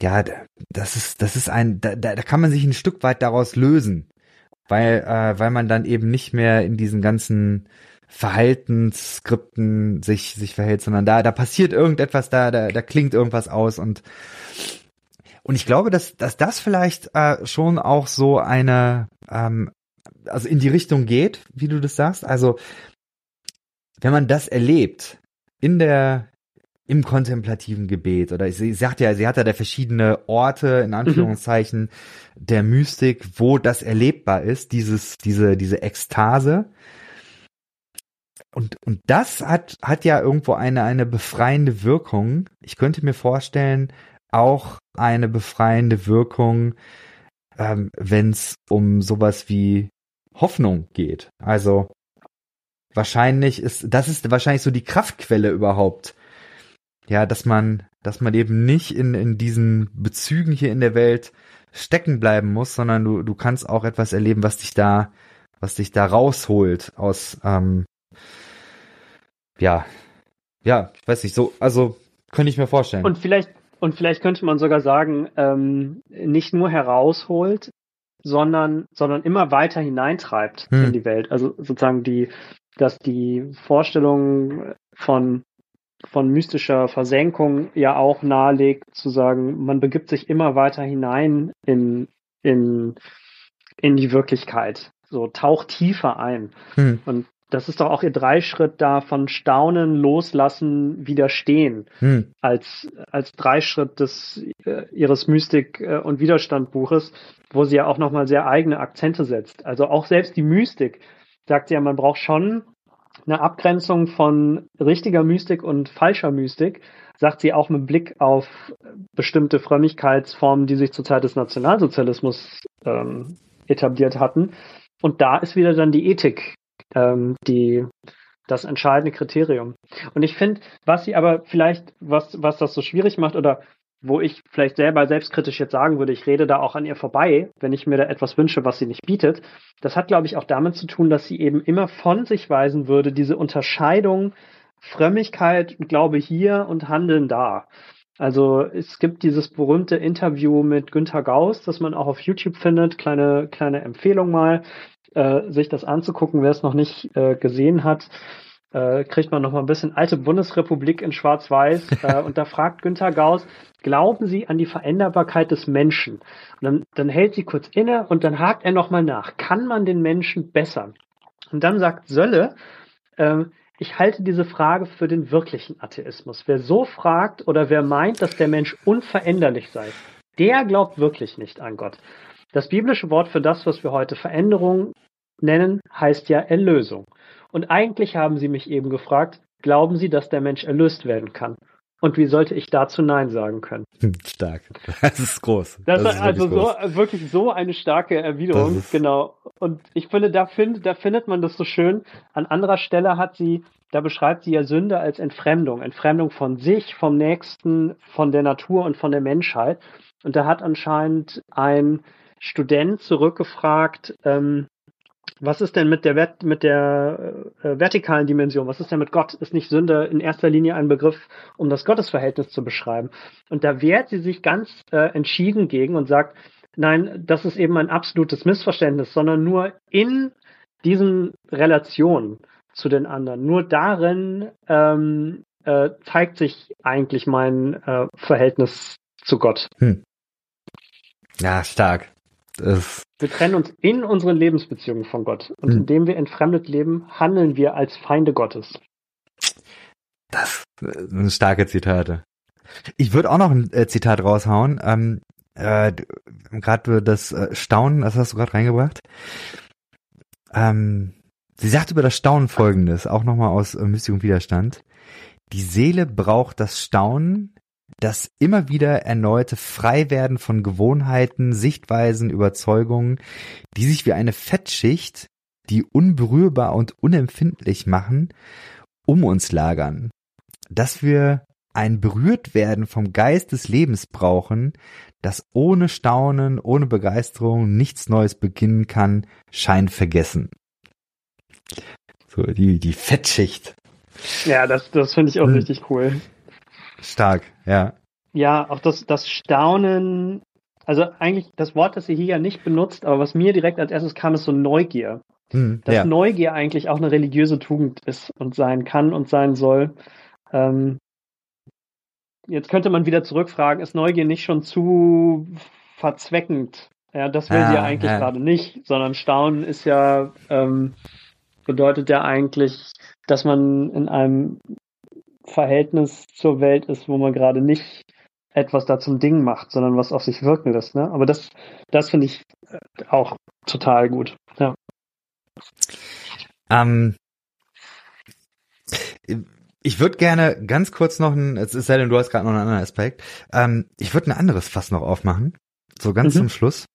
ja, das ist, das ist ein, da, da kann man sich ein Stück weit daraus lösen, weil, äh, weil man dann eben nicht mehr in diesen ganzen Verhaltensskripten sich, sich verhält, sondern da, da passiert irgendetwas, da, da, da klingt irgendwas aus und, und ich glaube, dass, dass das vielleicht äh, schon auch so eine, ähm, also in die Richtung geht, wie du das sagst. Also, wenn man das erlebt, in der, im kontemplativen Gebet oder sie sagt ja, sie hat ja da verschiedene Orte in mhm. Anführungszeichen mhm. der Mystik, wo das erlebbar ist, dieses diese diese Ekstase und, und das hat, hat ja irgendwo eine, eine befreiende Wirkung. Ich könnte mir vorstellen, auch eine befreiende Wirkung, ähm, wenn es um sowas wie Hoffnung geht. Also wahrscheinlich ist, das ist wahrscheinlich so die Kraftquelle überhaupt. Ja, dass man, dass man eben nicht in, in diesen Bezügen hier in der Welt stecken bleiben muss, sondern du, du kannst auch etwas erleben, was dich da, was dich da rausholt aus, ähm, ja, ja, ich weiß nicht, so, also könnte ich mir vorstellen. Und vielleicht, und vielleicht könnte man sogar sagen, ähm, nicht nur herausholt, sondern, sondern immer weiter hineintreibt hm. in die Welt. Also sozusagen die, dass die Vorstellung von, von mystischer Versenkung ja auch nahelegt, zu sagen, man begibt sich immer weiter hinein in, in, in die Wirklichkeit. So taucht tiefer ein. Hm. Und das ist doch auch ihr Dreischritt da von Staunen, Loslassen, Widerstehen hm. als, als Dreischritt des, äh, ihres Mystik- äh, und Widerstandbuches, wo sie ja auch nochmal sehr eigene Akzente setzt. Also auch selbst die Mystik sagt sie ja, man braucht schon eine Abgrenzung von richtiger Mystik und falscher Mystik, sagt sie auch mit Blick auf bestimmte Frömmigkeitsformen, die sich zur Zeit des Nationalsozialismus ähm, etabliert hatten. Und da ist wieder dann die Ethik ähm, die das entscheidende Kriterium. Und ich finde, was sie aber vielleicht, was, was das so schwierig macht oder wo ich vielleicht selber selbstkritisch jetzt sagen würde, ich rede da auch an ihr vorbei, wenn ich mir da etwas wünsche, was sie nicht bietet. Das hat, glaube ich, auch damit zu tun, dass sie eben immer von sich weisen würde, diese Unterscheidung Frömmigkeit, Glaube hier und Handeln da. Also es gibt dieses berühmte Interview mit Günter Gauss, das man auch auf YouTube findet, kleine, kleine Empfehlung mal, äh, sich das anzugucken. Wer es noch nicht äh, gesehen hat, äh, kriegt man noch mal ein bisschen alte Bundesrepublik in Schwarz-Weiß. Äh, und da fragt Günther Gauss, glauben Sie an die Veränderbarkeit des Menschen? Und dann, dann hält sie kurz inne und dann hakt er noch mal nach. Kann man den Menschen bessern? Und dann sagt Sölle, äh, ich halte diese Frage für den wirklichen Atheismus. Wer so fragt oder wer meint, dass der Mensch unveränderlich sei, der glaubt wirklich nicht an Gott. Das biblische Wort für das, was wir heute Veränderung nennen, heißt ja Erlösung. Und eigentlich haben Sie mich eben gefragt, glauben Sie, dass der Mensch erlöst werden kann? Und wie sollte ich dazu Nein sagen können? Stark. Das ist groß. Das, das ist also groß. so, wirklich so eine starke Erwiderung. Genau. Und ich finde, da, find, da findet man das so schön. An anderer Stelle hat sie, da beschreibt sie ja Sünde als Entfremdung. Entfremdung von sich, vom Nächsten, von der Natur und von der Menschheit. Und da hat anscheinend ein Student zurückgefragt, ähm, was ist denn mit der, mit der äh, vertikalen Dimension? Was ist denn mit Gott? Ist nicht Sünde in erster Linie ein Begriff, um das Gottesverhältnis zu beschreiben? Und da wehrt sie sich ganz äh, entschieden gegen und sagt, nein, das ist eben ein absolutes Missverständnis, sondern nur in diesen Relationen zu den anderen. Nur darin ähm, äh, zeigt sich eigentlich mein äh, Verhältnis zu Gott. Hm. Ja, stark. Das wir trennen uns in unseren Lebensbeziehungen von Gott. Und hm. indem wir entfremdet leben, handeln wir als Feinde Gottes. Das sind starke Zitate. Ich würde auch noch ein äh, Zitat raushauen. Ähm, äh, gerade das äh, Staunen, das hast du gerade reingebracht. Ähm, sie sagt über das Staunen folgendes, auch nochmal aus äh, Mystik und Widerstand. Die Seele braucht das Staunen, das immer wieder erneute Freiwerden von Gewohnheiten, Sichtweisen, Überzeugungen, die sich wie eine Fettschicht, die unberührbar und unempfindlich machen, um uns lagern. Dass wir ein Berührtwerden vom Geist des Lebens brauchen, das ohne Staunen, ohne Begeisterung nichts Neues beginnen kann, scheint vergessen. So, die, die Fettschicht. Ja, das, das finde ich auch hm. richtig cool. Stark, ja. Ja, auch das, das Staunen, also eigentlich das Wort, das sie hier ja nicht benutzt, aber was mir direkt als erstes kam, ist so Neugier. Hm, Dass ja. Neugier eigentlich auch eine religiöse Tugend ist und sein kann und sein soll. Ähm, jetzt könnte man wieder zurückfragen, ist Neugier nicht schon zu verzweckend? Ja, das will ah, sie ja eigentlich ja. gerade nicht, sondern Staunen ist ja, ähm, bedeutet ja eigentlich, dass man in einem Verhältnis zur Welt ist, wo man gerade nicht etwas da zum Ding macht, sondern was auf sich wirken lässt. Ne? Aber das, das finde ich äh, auch total gut. Ja. Ähm, ich würde gerne ganz kurz noch ein, es sei denn, du hast gerade noch einen anderen Aspekt. Ähm, ich würde ein anderes Fass noch aufmachen, so ganz mhm. zum Schluss.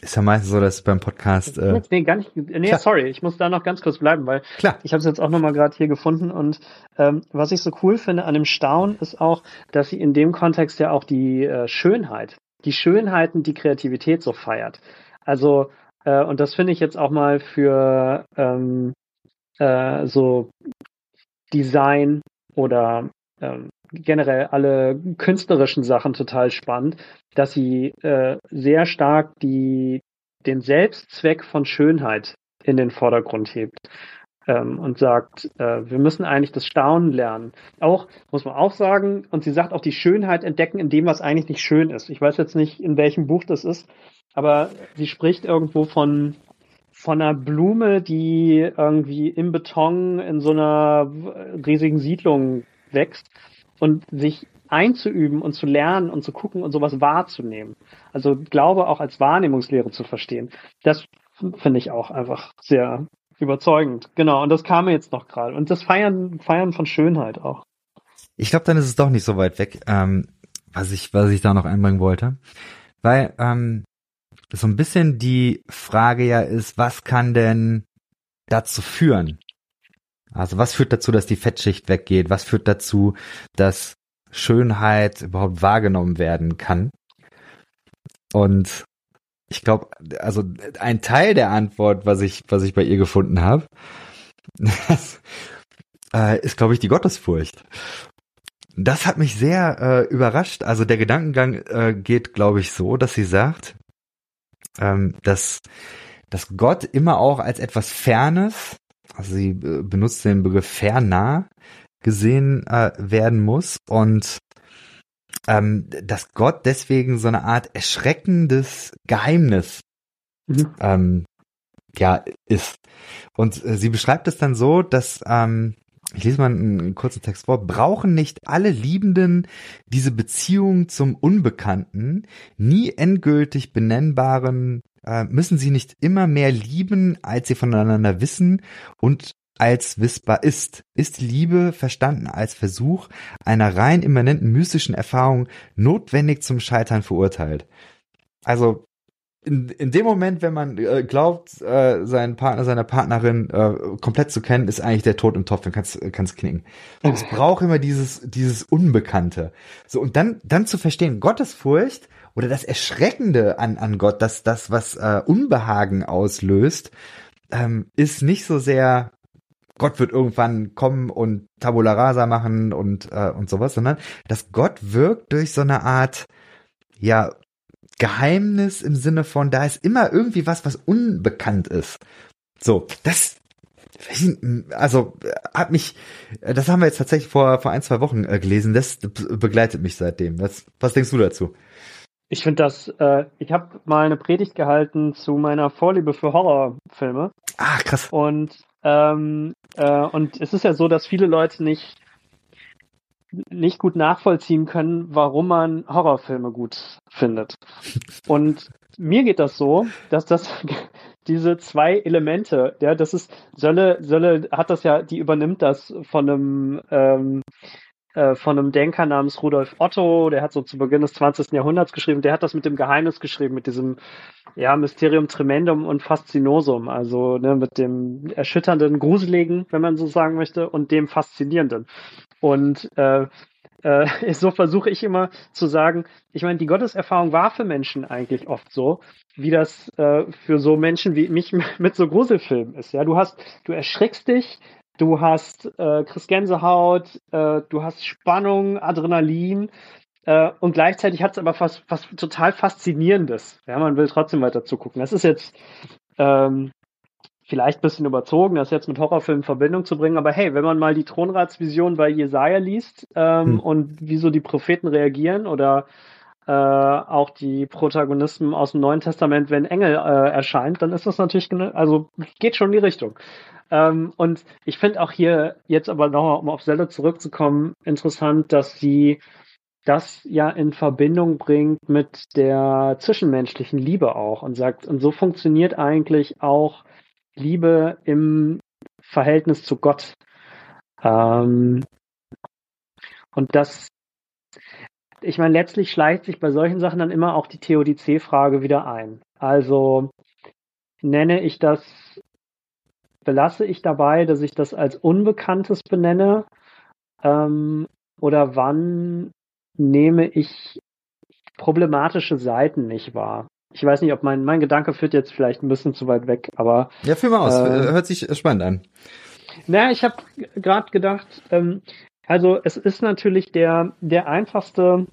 Ist ja meistens so, dass beim Podcast. Äh, nee, gar nicht. Nee, klar. sorry, ich muss da noch ganz kurz bleiben, weil klar. ich habe es jetzt auch nochmal gerade hier gefunden und ähm, was ich so cool finde an dem Staunen ist auch, dass sie in dem Kontext ja auch die äh, Schönheit, die Schönheiten, die Kreativität so feiert. Also äh, und das finde ich jetzt auch mal für ähm, äh, so Design oder ähm, generell alle künstlerischen Sachen total spannend, dass sie äh, sehr stark die, den Selbstzweck von Schönheit in den Vordergrund hebt ähm, und sagt, äh, wir müssen eigentlich das Staunen lernen. Auch, muss man auch sagen, und sie sagt auch die Schönheit entdecken in dem, was eigentlich nicht schön ist. Ich weiß jetzt nicht, in welchem Buch das ist, aber sie spricht irgendwo von von einer Blume, die irgendwie im Beton in so einer riesigen Siedlung wächst und sich einzuüben und zu lernen und zu gucken und sowas wahrzunehmen. Also Glaube auch als Wahrnehmungslehre zu verstehen. Das finde ich auch einfach sehr überzeugend. Genau. Und das kam mir jetzt noch gerade. Und das Feiern, Feiern von Schönheit auch. Ich glaube, dann ist es doch nicht so weit weg, ähm, was ich, was ich da noch einbringen wollte. Weil, ähm, so ein bisschen die Frage ja ist, was kann denn dazu führen, also was führt dazu, dass die Fettschicht weggeht? Was führt dazu, dass Schönheit überhaupt wahrgenommen werden kann? Und ich glaube, also ein Teil der Antwort, was ich, was ich bei ihr gefunden habe, äh, ist, glaube ich, die Gottesfurcht. Das hat mich sehr äh, überrascht. Also der Gedankengang äh, geht, glaube ich, so, dass sie sagt, ähm, dass, dass Gott immer auch als etwas Fernes also sie äh, benutzt den Begriff fernah gesehen äh, werden muss und ähm, dass Gott deswegen so eine Art erschreckendes Geheimnis mhm. ähm, ja ist. Und äh, sie beschreibt es dann so, dass ähm, ich lese mal einen, einen kurzen Text vor. Brauchen nicht alle Liebenden diese Beziehung zum Unbekannten, nie endgültig benennbaren äh, müssen sie nicht immer mehr lieben, als sie voneinander wissen und als wissbar ist. Ist Liebe verstanden als Versuch einer rein immanenten mystischen Erfahrung notwendig zum Scheitern verurteilt? Also in, in dem Moment, wenn man äh, glaubt, äh, seinen Partner, seine Partnerin äh, komplett zu kennen, ist eigentlich der Tod im Topf, dann kannst kannst knicken. Es braucht immer dieses dieses Unbekannte. So und dann dann zu verstehen, Gottesfurcht oder das Erschreckende an, an Gott, dass das, was äh, Unbehagen auslöst, ähm, ist nicht so sehr, Gott wird irgendwann kommen und Tabula Rasa machen und, äh, und sowas, sondern dass Gott wirkt durch so eine Art, ja, Geheimnis im Sinne von, da ist immer irgendwie was, was unbekannt ist. So, das, also hat mich, das haben wir jetzt tatsächlich vor, vor ein, zwei Wochen äh, gelesen, das begleitet mich seitdem. Was, was denkst du dazu? Ich finde das, äh, ich habe mal eine Predigt gehalten zu meiner Vorliebe für Horrorfilme. Ah, krass. Und, ähm, äh, und es ist ja so, dass viele Leute nicht nicht gut nachvollziehen können, warum man Horrorfilme gut findet. Und mir geht das so, dass das diese zwei Elemente, ja, das ist Sölle, Sölle hat das ja, die übernimmt das von einem ähm, äh, von einem Denker namens Rudolf Otto, der hat so zu Beginn des 20. Jahrhunderts geschrieben, der hat das mit dem Geheimnis geschrieben, mit diesem ja, Mysterium Tremendum und Faszinosum, also ne, mit dem erschütternden, gruseligen, wenn man so sagen möchte, und dem faszinierenden. Und äh, äh, so versuche ich immer zu sagen, ich meine, die Gotteserfahrung war für Menschen eigentlich oft so, wie das äh, für so Menschen wie mich mit so Gruselfilmen ist. Ja, du hast, du erschreckst dich, du hast äh, kriegst Gänsehaut, äh, du hast Spannung, Adrenalin äh, und gleichzeitig hat es aber was, was total Faszinierendes. Ja, man will trotzdem weiter zugucken. Das ist jetzt ähm, vielleicht ein bisschen überzogen, das jetzt mit Horrorfilmen in Verbindung zu bringen, aber hey, wenn man mal die Thronratsvision bei Jesaja liest ähm, hm. und wie so die Propheten reagieren oder äh, auch die Protagonisten aus dem Neuen Testament, wenn Engel äh, erscheint, dann ist das natürlich, also geht schon in die Richtung. Ähm, und ich finde auch hier jetzt aber nochmal, um auf Selle zurückzukommen, interessant, dass sie das ja in Verbindung bringt mit der zwischenmenschlichen Liebe auch und sagt, und so funktioniert eigentlich auch Liebe im Verhältnis zu Gott. Ähm, und das, ich meine, letztlich schleicht sich bei solchen Sachen dann immer auch die Theodizee-Frage wieder ein. Also nenne ich das, belasse ich dabei, dass ich das als Unbekanntes benenne? Ähm, oder wann nehme ich problematische Seiten nicht wahr? Ich weiß nicht, ob mein, mein Gedanke führt jetzt vielleicht ein bisschen zu weit weg, aber. Ja, führ mal aus. Äh, Hört sich spannend an. Naja, ich habe gerade gedacht, ähm, also es ist natürlich der, der einfachste,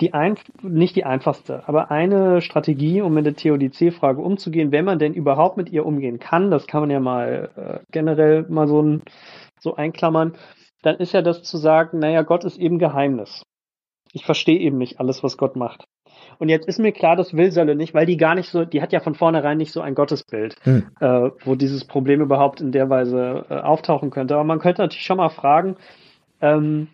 die ein, nicht die einfachste, aber eine Strategie, um mit der TODC-Frage umzugehen, wenn man denn überhaupt mit ihr umgehen kann, das kann man ja mal äh, generell mal so, ein, so einklammern, dann ist ja das zu sagen, naja, Gott ist eben Geheimnis. Ich verstehe eben nicht alles, was Gott macht. Und jetzt ist mir klar, das will Sölle nicht, weil die gar nicht so, die hat ja von vornherein nicht so ein Gottesbild, hm. äh, wo dieses Problem überhaupt in der Weise äh, auftauchen könnte. Aber man könnte natürlich schon mal fragen, ähm,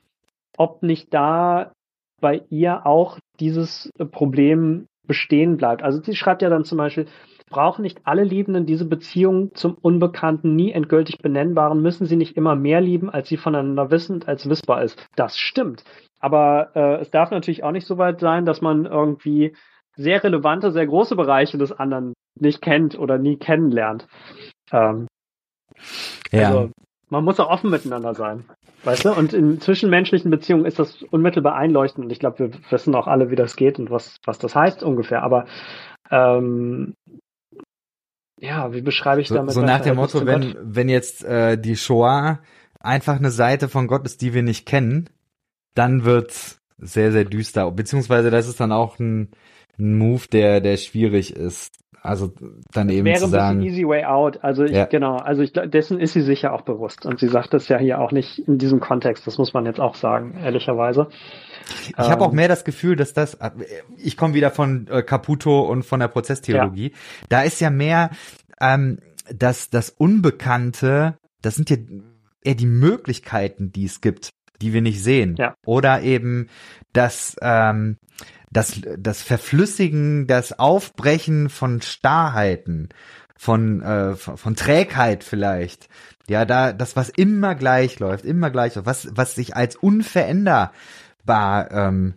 ob nicht da bei ihr auch dieses äh, Problem bestehen bleibt. Also sie schreibt ja dann zum Beispiel, brauchen nicht alle Liebenden diese Beziehung zum Unbekannten, nie endgültig benennbaren, müssen sie nicht immer mehr lieben, als sie voneinander wissen, als wissbar ist. Das stimmt. Aber äh, es darf natürlich auch nicht so weit sein, dass man irgendwie sehr relevante, sehr große Bereiche des anderen nicht kennt oder nie kennenlernt. Ähm, ja. Also man muss auch offen miteinander sein. Weißt du? Und in zwischenmenschlichen Beziehungen ist das unmittelbar einleuchtend. Und ich glaube, wir wissen auch alle, wie das geht und was, was das heißt ungefähr. Aber ähm, ja, wie beschreibe ich so, damit? So nach dem Motto, wenn, wenn jetzt äh, die Shoah einfach eine Seite von Gott ist, die wir nicht kennen, dann wird's sehr, sehr düster. Beziehungsweise das ist dann auch ein, ein Move, der, der schwierig ist. Also dann das eben wäre zu sagen. Ein easy way out. Also ich, ja. genau, also ich, dessen ist sie sich ja auch bewusst. Und sie sagt das ja hier auch nicht in diesem Kontext, das muss man jetzt auch sagen, ehrlicherweise. Ich ähm, habe auch mehr das Gefühl, dass das, ich komme wieder von äh, Caputo und von der Prozesstheologie, ja. da ist ja mehr ähm, dass das Unbekannte, das sind ja eher die Möglichkeiten, die es gibt die wir nicht sehen. Ja. Oder eben das, ähm, das, das Verflüssigen, das Aufbrechen von Starrheiten, von, äh, von, Trägheit vielleicht. Ja, da, das, was immer gleich läuft, immer gleich läuft, was, was sich als unveränderbar ähm,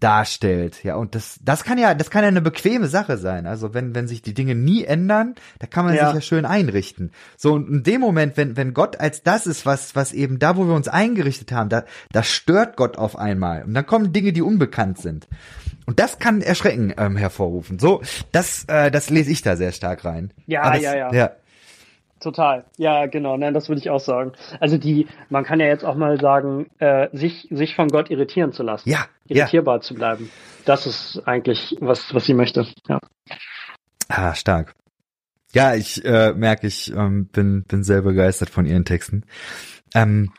darstellt. Ja, und das, das kann ja, das kann ja eine bequeme Sache sein. Also wenn, wenn sich die Dinge nie ändern, da kann man ja. sich ja schön einrichten. So, und in dem Moment, wenn, wenn Gott als das ist, was, was eben da, wo wir uns eingerichtet haben, da, da stört Gott auf einmal. Und dann kommen Dinge, die unbekannt sind. Und das kann Erschrecken ähm, hervorrufen. So, das, äh, das lese ich da sehr stark rein. Ja, das, ja, ja. ja. Total. Ja, genau. Nein, das würde ich auch sagen. Also die, man kann ja jetzt auch mal sagen, äh, sich, sich von Gott irritieren zu lassen. Ja. Irritierbar ja. zu bleiben. Das ist eigentlich, was, was sie möchte. Ja. Ah, stark. Ja, ich äh, merke, ich ähm, bin, bin sehr begeistert von ihren Texten. Ähm,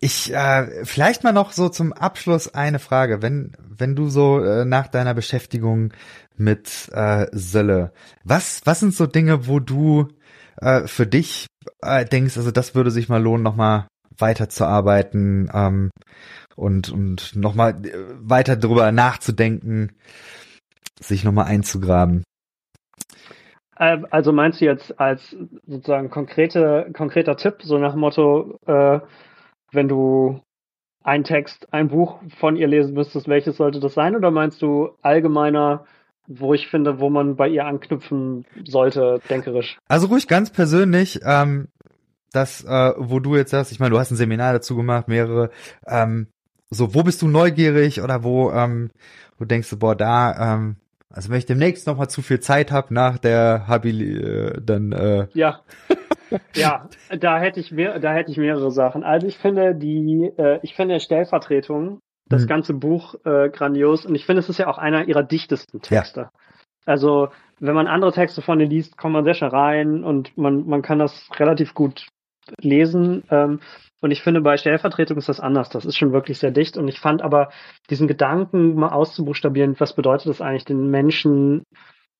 ich äh, vielleicht mal noch so zum Abschluss eine Frage, wenn wenn du so äh, nach deiner Beschäftigung mit äh, Sölle, was was sind so Dinge, wo du äh, für dich äh, denkst, also das würde sich mal lohnen, nochmal weiterzuarbeiten ähm, und, und nochmal weiter drüber nachzudenken, sich nochmal einzugraben. Also meinst du jetzt als sozusagen konkrete, konkreter Tipp, so nach Motto, äh, wenn du ein Text, ein Buch von ihr lesen müsstest, welches sollte das sein? Oder meinst du allgemeiner, wo ich finde, wo man bei ihr anknüpfen sollte, denkerisch? Also ruhig ganz persönlich, ähm, das, äh, wo du jetzt sagst, ich meine, du hast ein Seminar dazu gemacht, mehrere, ähm, so, wo bist du neugierig oder wo, ähm, wo denkst du, boah, da, ähm, also wenn ich demnächst noch mal zu viel Zeit habe nach der Habil, äh, dann äh, ja, ja, da hätte ich mehr, da hätte ich mehrere Sachen. Also ich finde die, äh, ich finde Stellvertretung, das mhm. ganze Buch äh, grandios und ich finde es ist ja auch einer ihrer dichtesten Texte. Ja. Also wenn man andere Texte von ihr liest, kommt man sehr schnell rein und man man kann das relativ gut lesen. Ähm, und ich finde, bei Stellvertretung ist das anders. Das ist schon wirklich sehr dicht. Und ich fand aber diesen Gedanken mal auszubuchstabieren, was bedeutet das eigentlich, den Menschen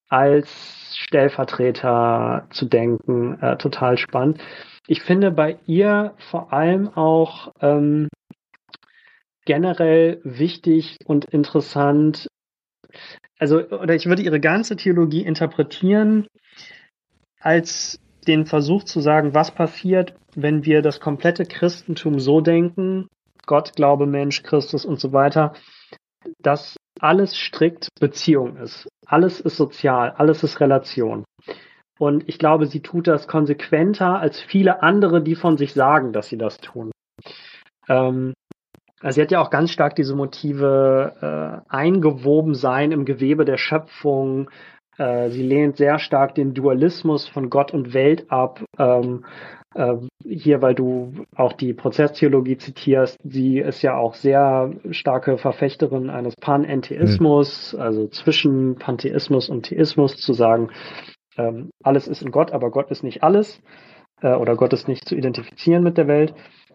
als Stellvertreter zu denken, äh, total spannend. Ich finde bei ihr vor allem auch ähm, generell wichtig und interessant, also, oder ich würde ihre ganze Theologie interpretieren als den Versuch zu sagen, was passiert, wenn wir das komplette Christentum so denken, Gott, Glaube, Mensch, Christus und so weiter, dass alles strikt Beziehung ist. Alles ist sozial, alles ist Relation. Und ich glaube, sie tut das konsequenter als viele andere, die von sich sagen, dass sie das tun. Ähm, also sie hat ja auch ganz stark diese Motive äh, eingewoben sein im Gewebe der Schöpfung, äh, sie lehnt sehr stark den Dualismus von Gott und Welt ab. Ähm, äh, hier, weil du auch die Prozesstheologie zitierst, sie ist ja auch sehr starke Verfechterin eines Panentheismus, mhm. also zwischen Pantheismus und Theismus zu sagen, ähm, alles ist in Gott, aber Gott ist nicht alles äh, oder Gott ist nicht zu identifizieren mit der Welt.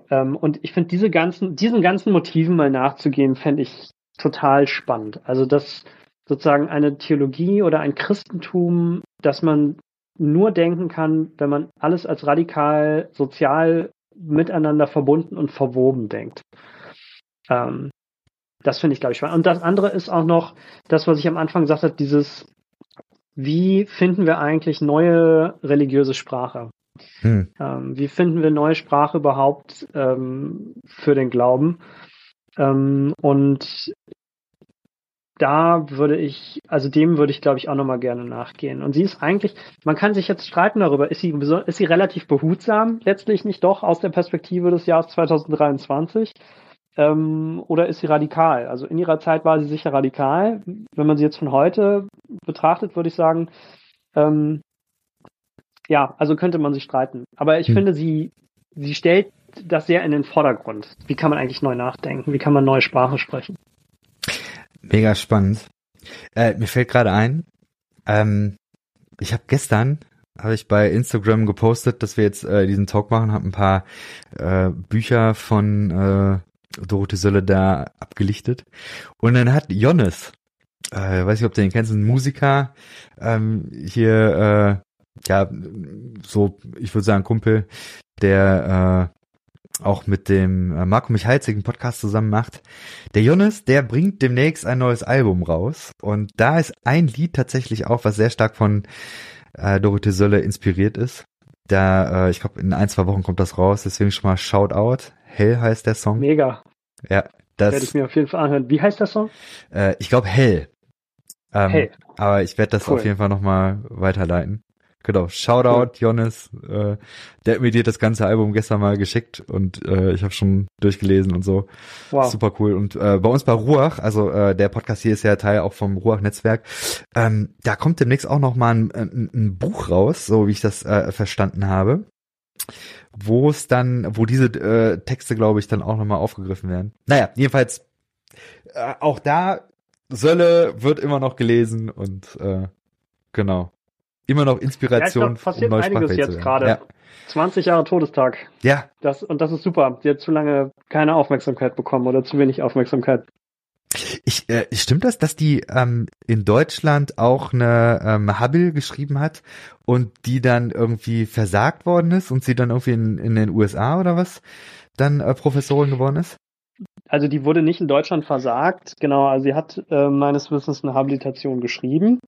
Ähm, und ich finde diese ganzen, diesen ganzen Motiven mal nachzugehen, fände ich total spannend. Also das sozusagen eine Theologie oder ein Christentum, das man nur denken kann, wenn man alles als radikal sozial miteinander verbunden und verwoben denkt. Ähm, das finde ich, glaube ich, spannend. Und das andere ist auch noch das, was ich am Anfang gesagt habe, dieses, wie finden wir eigentlich neue religiöse Sprache? Hm. Ähm, wie finden wir neue Sprache überhaupt ähm, für den Glauben? Ähm, und da würde ich, also dem würde ich, glaube ich, auch nochmal gerne nachgehen. Und sie ist eigentlich, man kann sich jetzt streiten darüber, ist sie, ist sie relativ behutsam, letztlich nicht doch aus der Perspektive des Jahres 2023, ähm, oder ist sie radikal? Also in ihrer Zeit war sie sicher radikal. Wenn man sie jetzt von heute betrachtet, würde ich sagen, ähm, ja, also könnte man sich streiten. Aber ich hm. finde, sie, sie stellt das sehr in den Vordergrund. Wie kann man eigentlich neu nachdenken? Wie kann man neue Sprache sprechen? Mega spannend. Äh, mir fällt gerade ein, ähm, ich habe gestern habe ich bei Instagram gepostet, dass wir jetzt äh, diesen Talk machen, habe ein paar äh, Bücher von äh, Dorothee Sölle da abgelichtet und dann hat Jonas, äh, weiß ich, ob du den kennst, ein Musiker ähm, hier, äh, ja, so, ich würde sagen Kumpel, der äh, auch mit dem äh, Marco Michalzigen Podcast zusammen macht. Der Jonas, der bringt demnächst ein neues Album raus und da ist ein Lied tatsächlich auch, was sehr stark von äh, Dorothee Sölle inspiriert ist. Da, äh, ich glaube, in ein, zwei Wochen kommt das raus, deswegen schon mal Shout Out. Hell heißt der Song. Mega. Ja, das werde ich mir auf jeden Fall anhören. Wie heißt der Song? Äh, ich glaube Hell. Ähm, Hell. Aber ich werde das cool. auf jeden Fall nochmal weiterleiten. Genau, Shoutout, Jonas. Äh, der hat mir dir das ganze Album gestern mal geschickt und äh, ich habe schon durchgelesen und so. Wow. Super cool. Und äh, bei uns bei Ruach, also äh, der Podcast hier ist ja Teil auch vom Ruach-Netzwerk, ähm, da kommt demnächst auch noch mal ein, ein, ein Buch raus, so wie ich das äh, verstanden habe wo es dann, wo diese äh, Texte, glaube ich, dann auch nochmal aufgegriffen werden. Naja, jedenfalls, äh, auch da, Sölle wird immer noch gelesen und äh, genau immer noch Inspiration. Ja, glaub, passiert um einiges jetzt gerade. Ja. 20 Jahre Todestag. Ja. Das, und das ist super. Sie hat zu lange keine Aufmerksamkeit bekommen oder zu wenig Aufmerksamkeit. Ich, äh, stimmt das, dass die ähm, in Deutschland auch eine ähm, Hubble geschrieben hat und die dann irgendwie versagt worden ist und sie dann irgendwie in, in den USA oder was dann äh, Professorin geworden ist? Also die wurde nicht in Deutschland versagt, genau, also sie hat äh, meines Wissens eine Habilitation geschrieben.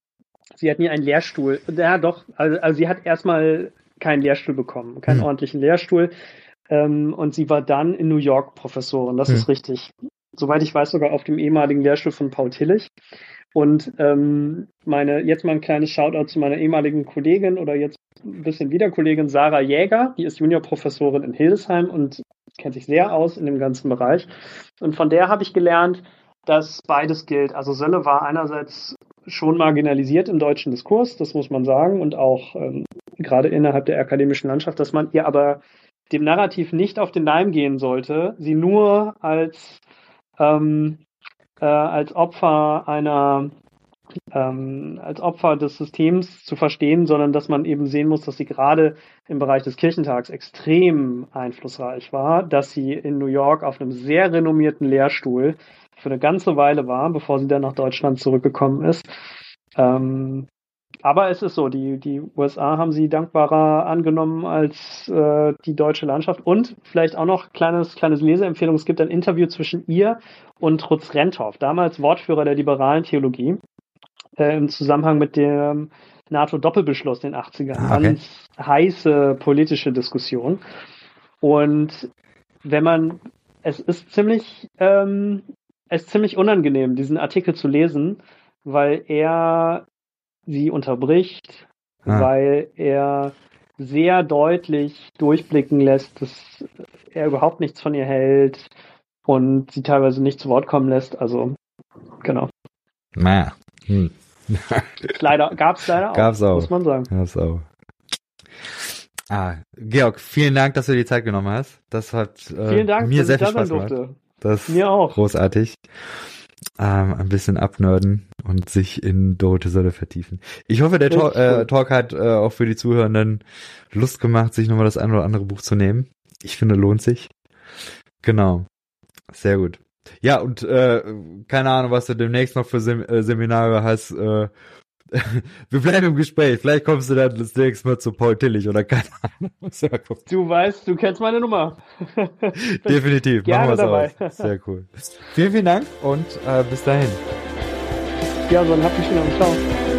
Sie hat nie einen Lehrstuhl, ja doch, also, also sie hat erstmal keinen Lehrstuhl bekommen, keinen hm. ordentlichen Lehrstuhl. Ähm, und sie war dann in New York Professorin, das hm. ist richtig. Soweit ich weiß, sogar auf dem ehemaligen Lehrstuhl von Paul Tillich. Und ähm, meine, jetzt mal ein kleines Shoutout zu meiner ehemaligen Kollegin oder jetzt ein bisschen wieder Kollegin Sarah Jäger, die ist Juniorprofessorin in Hildesheim und kennt sich sehr aus in dem ganzen Bereich. Und von der habe ich gelernt, dass beides gilt. Also Sölle war einerseits schon marginalisiert im deutschen Diskurs, das muss man sagen, und auch ähm, gerade innerhalb der akademischen Landschaft, dass man ihr aber dem Narrativ nicht auf den Leim gehen sollte, sie nur als ähm, äh, als Opfer einer ähm, als Opfer des Systems zu verstehen, sondern dass man eben sehen muss, dass sie gerade im Bereich des Kirchentags extrem einflussreich war, dass sie in New York auf einem sehr renommierten Lehrstuhl für eine ganze Weile war, bevor sie dann nach Deutschland zurückgekommen ist. Ähm, aber es ist so, die, die USA haben sie dankbarer angenommen als äh, die deutsche Landschaft. Und vielleicht auch noch kleines, kleines Leseempfehlung. Es gibt ein Interview zwischen ihr und Trutz Renthoff, damals Wortführer der liberalen Theologie, äh, im Zusammenhang mit dem NATO-Doppelbeschluss in den 80ern. Ah, okay. Ganz heiße politische Diskussion. Und wenn man, es ist ziemlich, ähm, es ist ziemlich unangenehm, diesen Artikel zu lesen, weil er sie unterbricht, ah. weil er sehr deutlich durchblicken lässt, dass er überhaupt nichts von ihr hält und sie teilweise nicht zu Wort kommen lässt. Also, genau. Naja. Hm. leider, gab's leider auch, gab's auch, muss man sagen. Gab's auch. Ah, Georg, vielen Dank, dass du dir die Zeit genommen hast. Das hat äh, Dank, mir sehr viel Spaß gemacht. Das mir auch. Großartig ähm, ein bisschen abnörden und sich in Dorothee Sölle vertiefen. Ich hoffe, der Talk, äh, Talk hat äh, auch für die Zuhörenden Lust gemacht, sich nochmal das ein oder andere Buch zu nehmen. Ich finde, lohnt sich. Genau. Sehr gut. Ja, und äh, keine Ahnung, was du demnächst noch für Sem äh, Seminare hast. Äh, wir bleiben im Gespräch. Vielleicht kommst du dann das nächste Mal zu Paul Tillich oder keine Ahnung. Du weißt, du kennst meine Nummer. Definitiv. Gerne Machen wir dabei. Aus. Sehr cool. Vielen, vielen Dank und äh, bis dahin. Ja, so, dann habt einen schönen Abend. Ciao.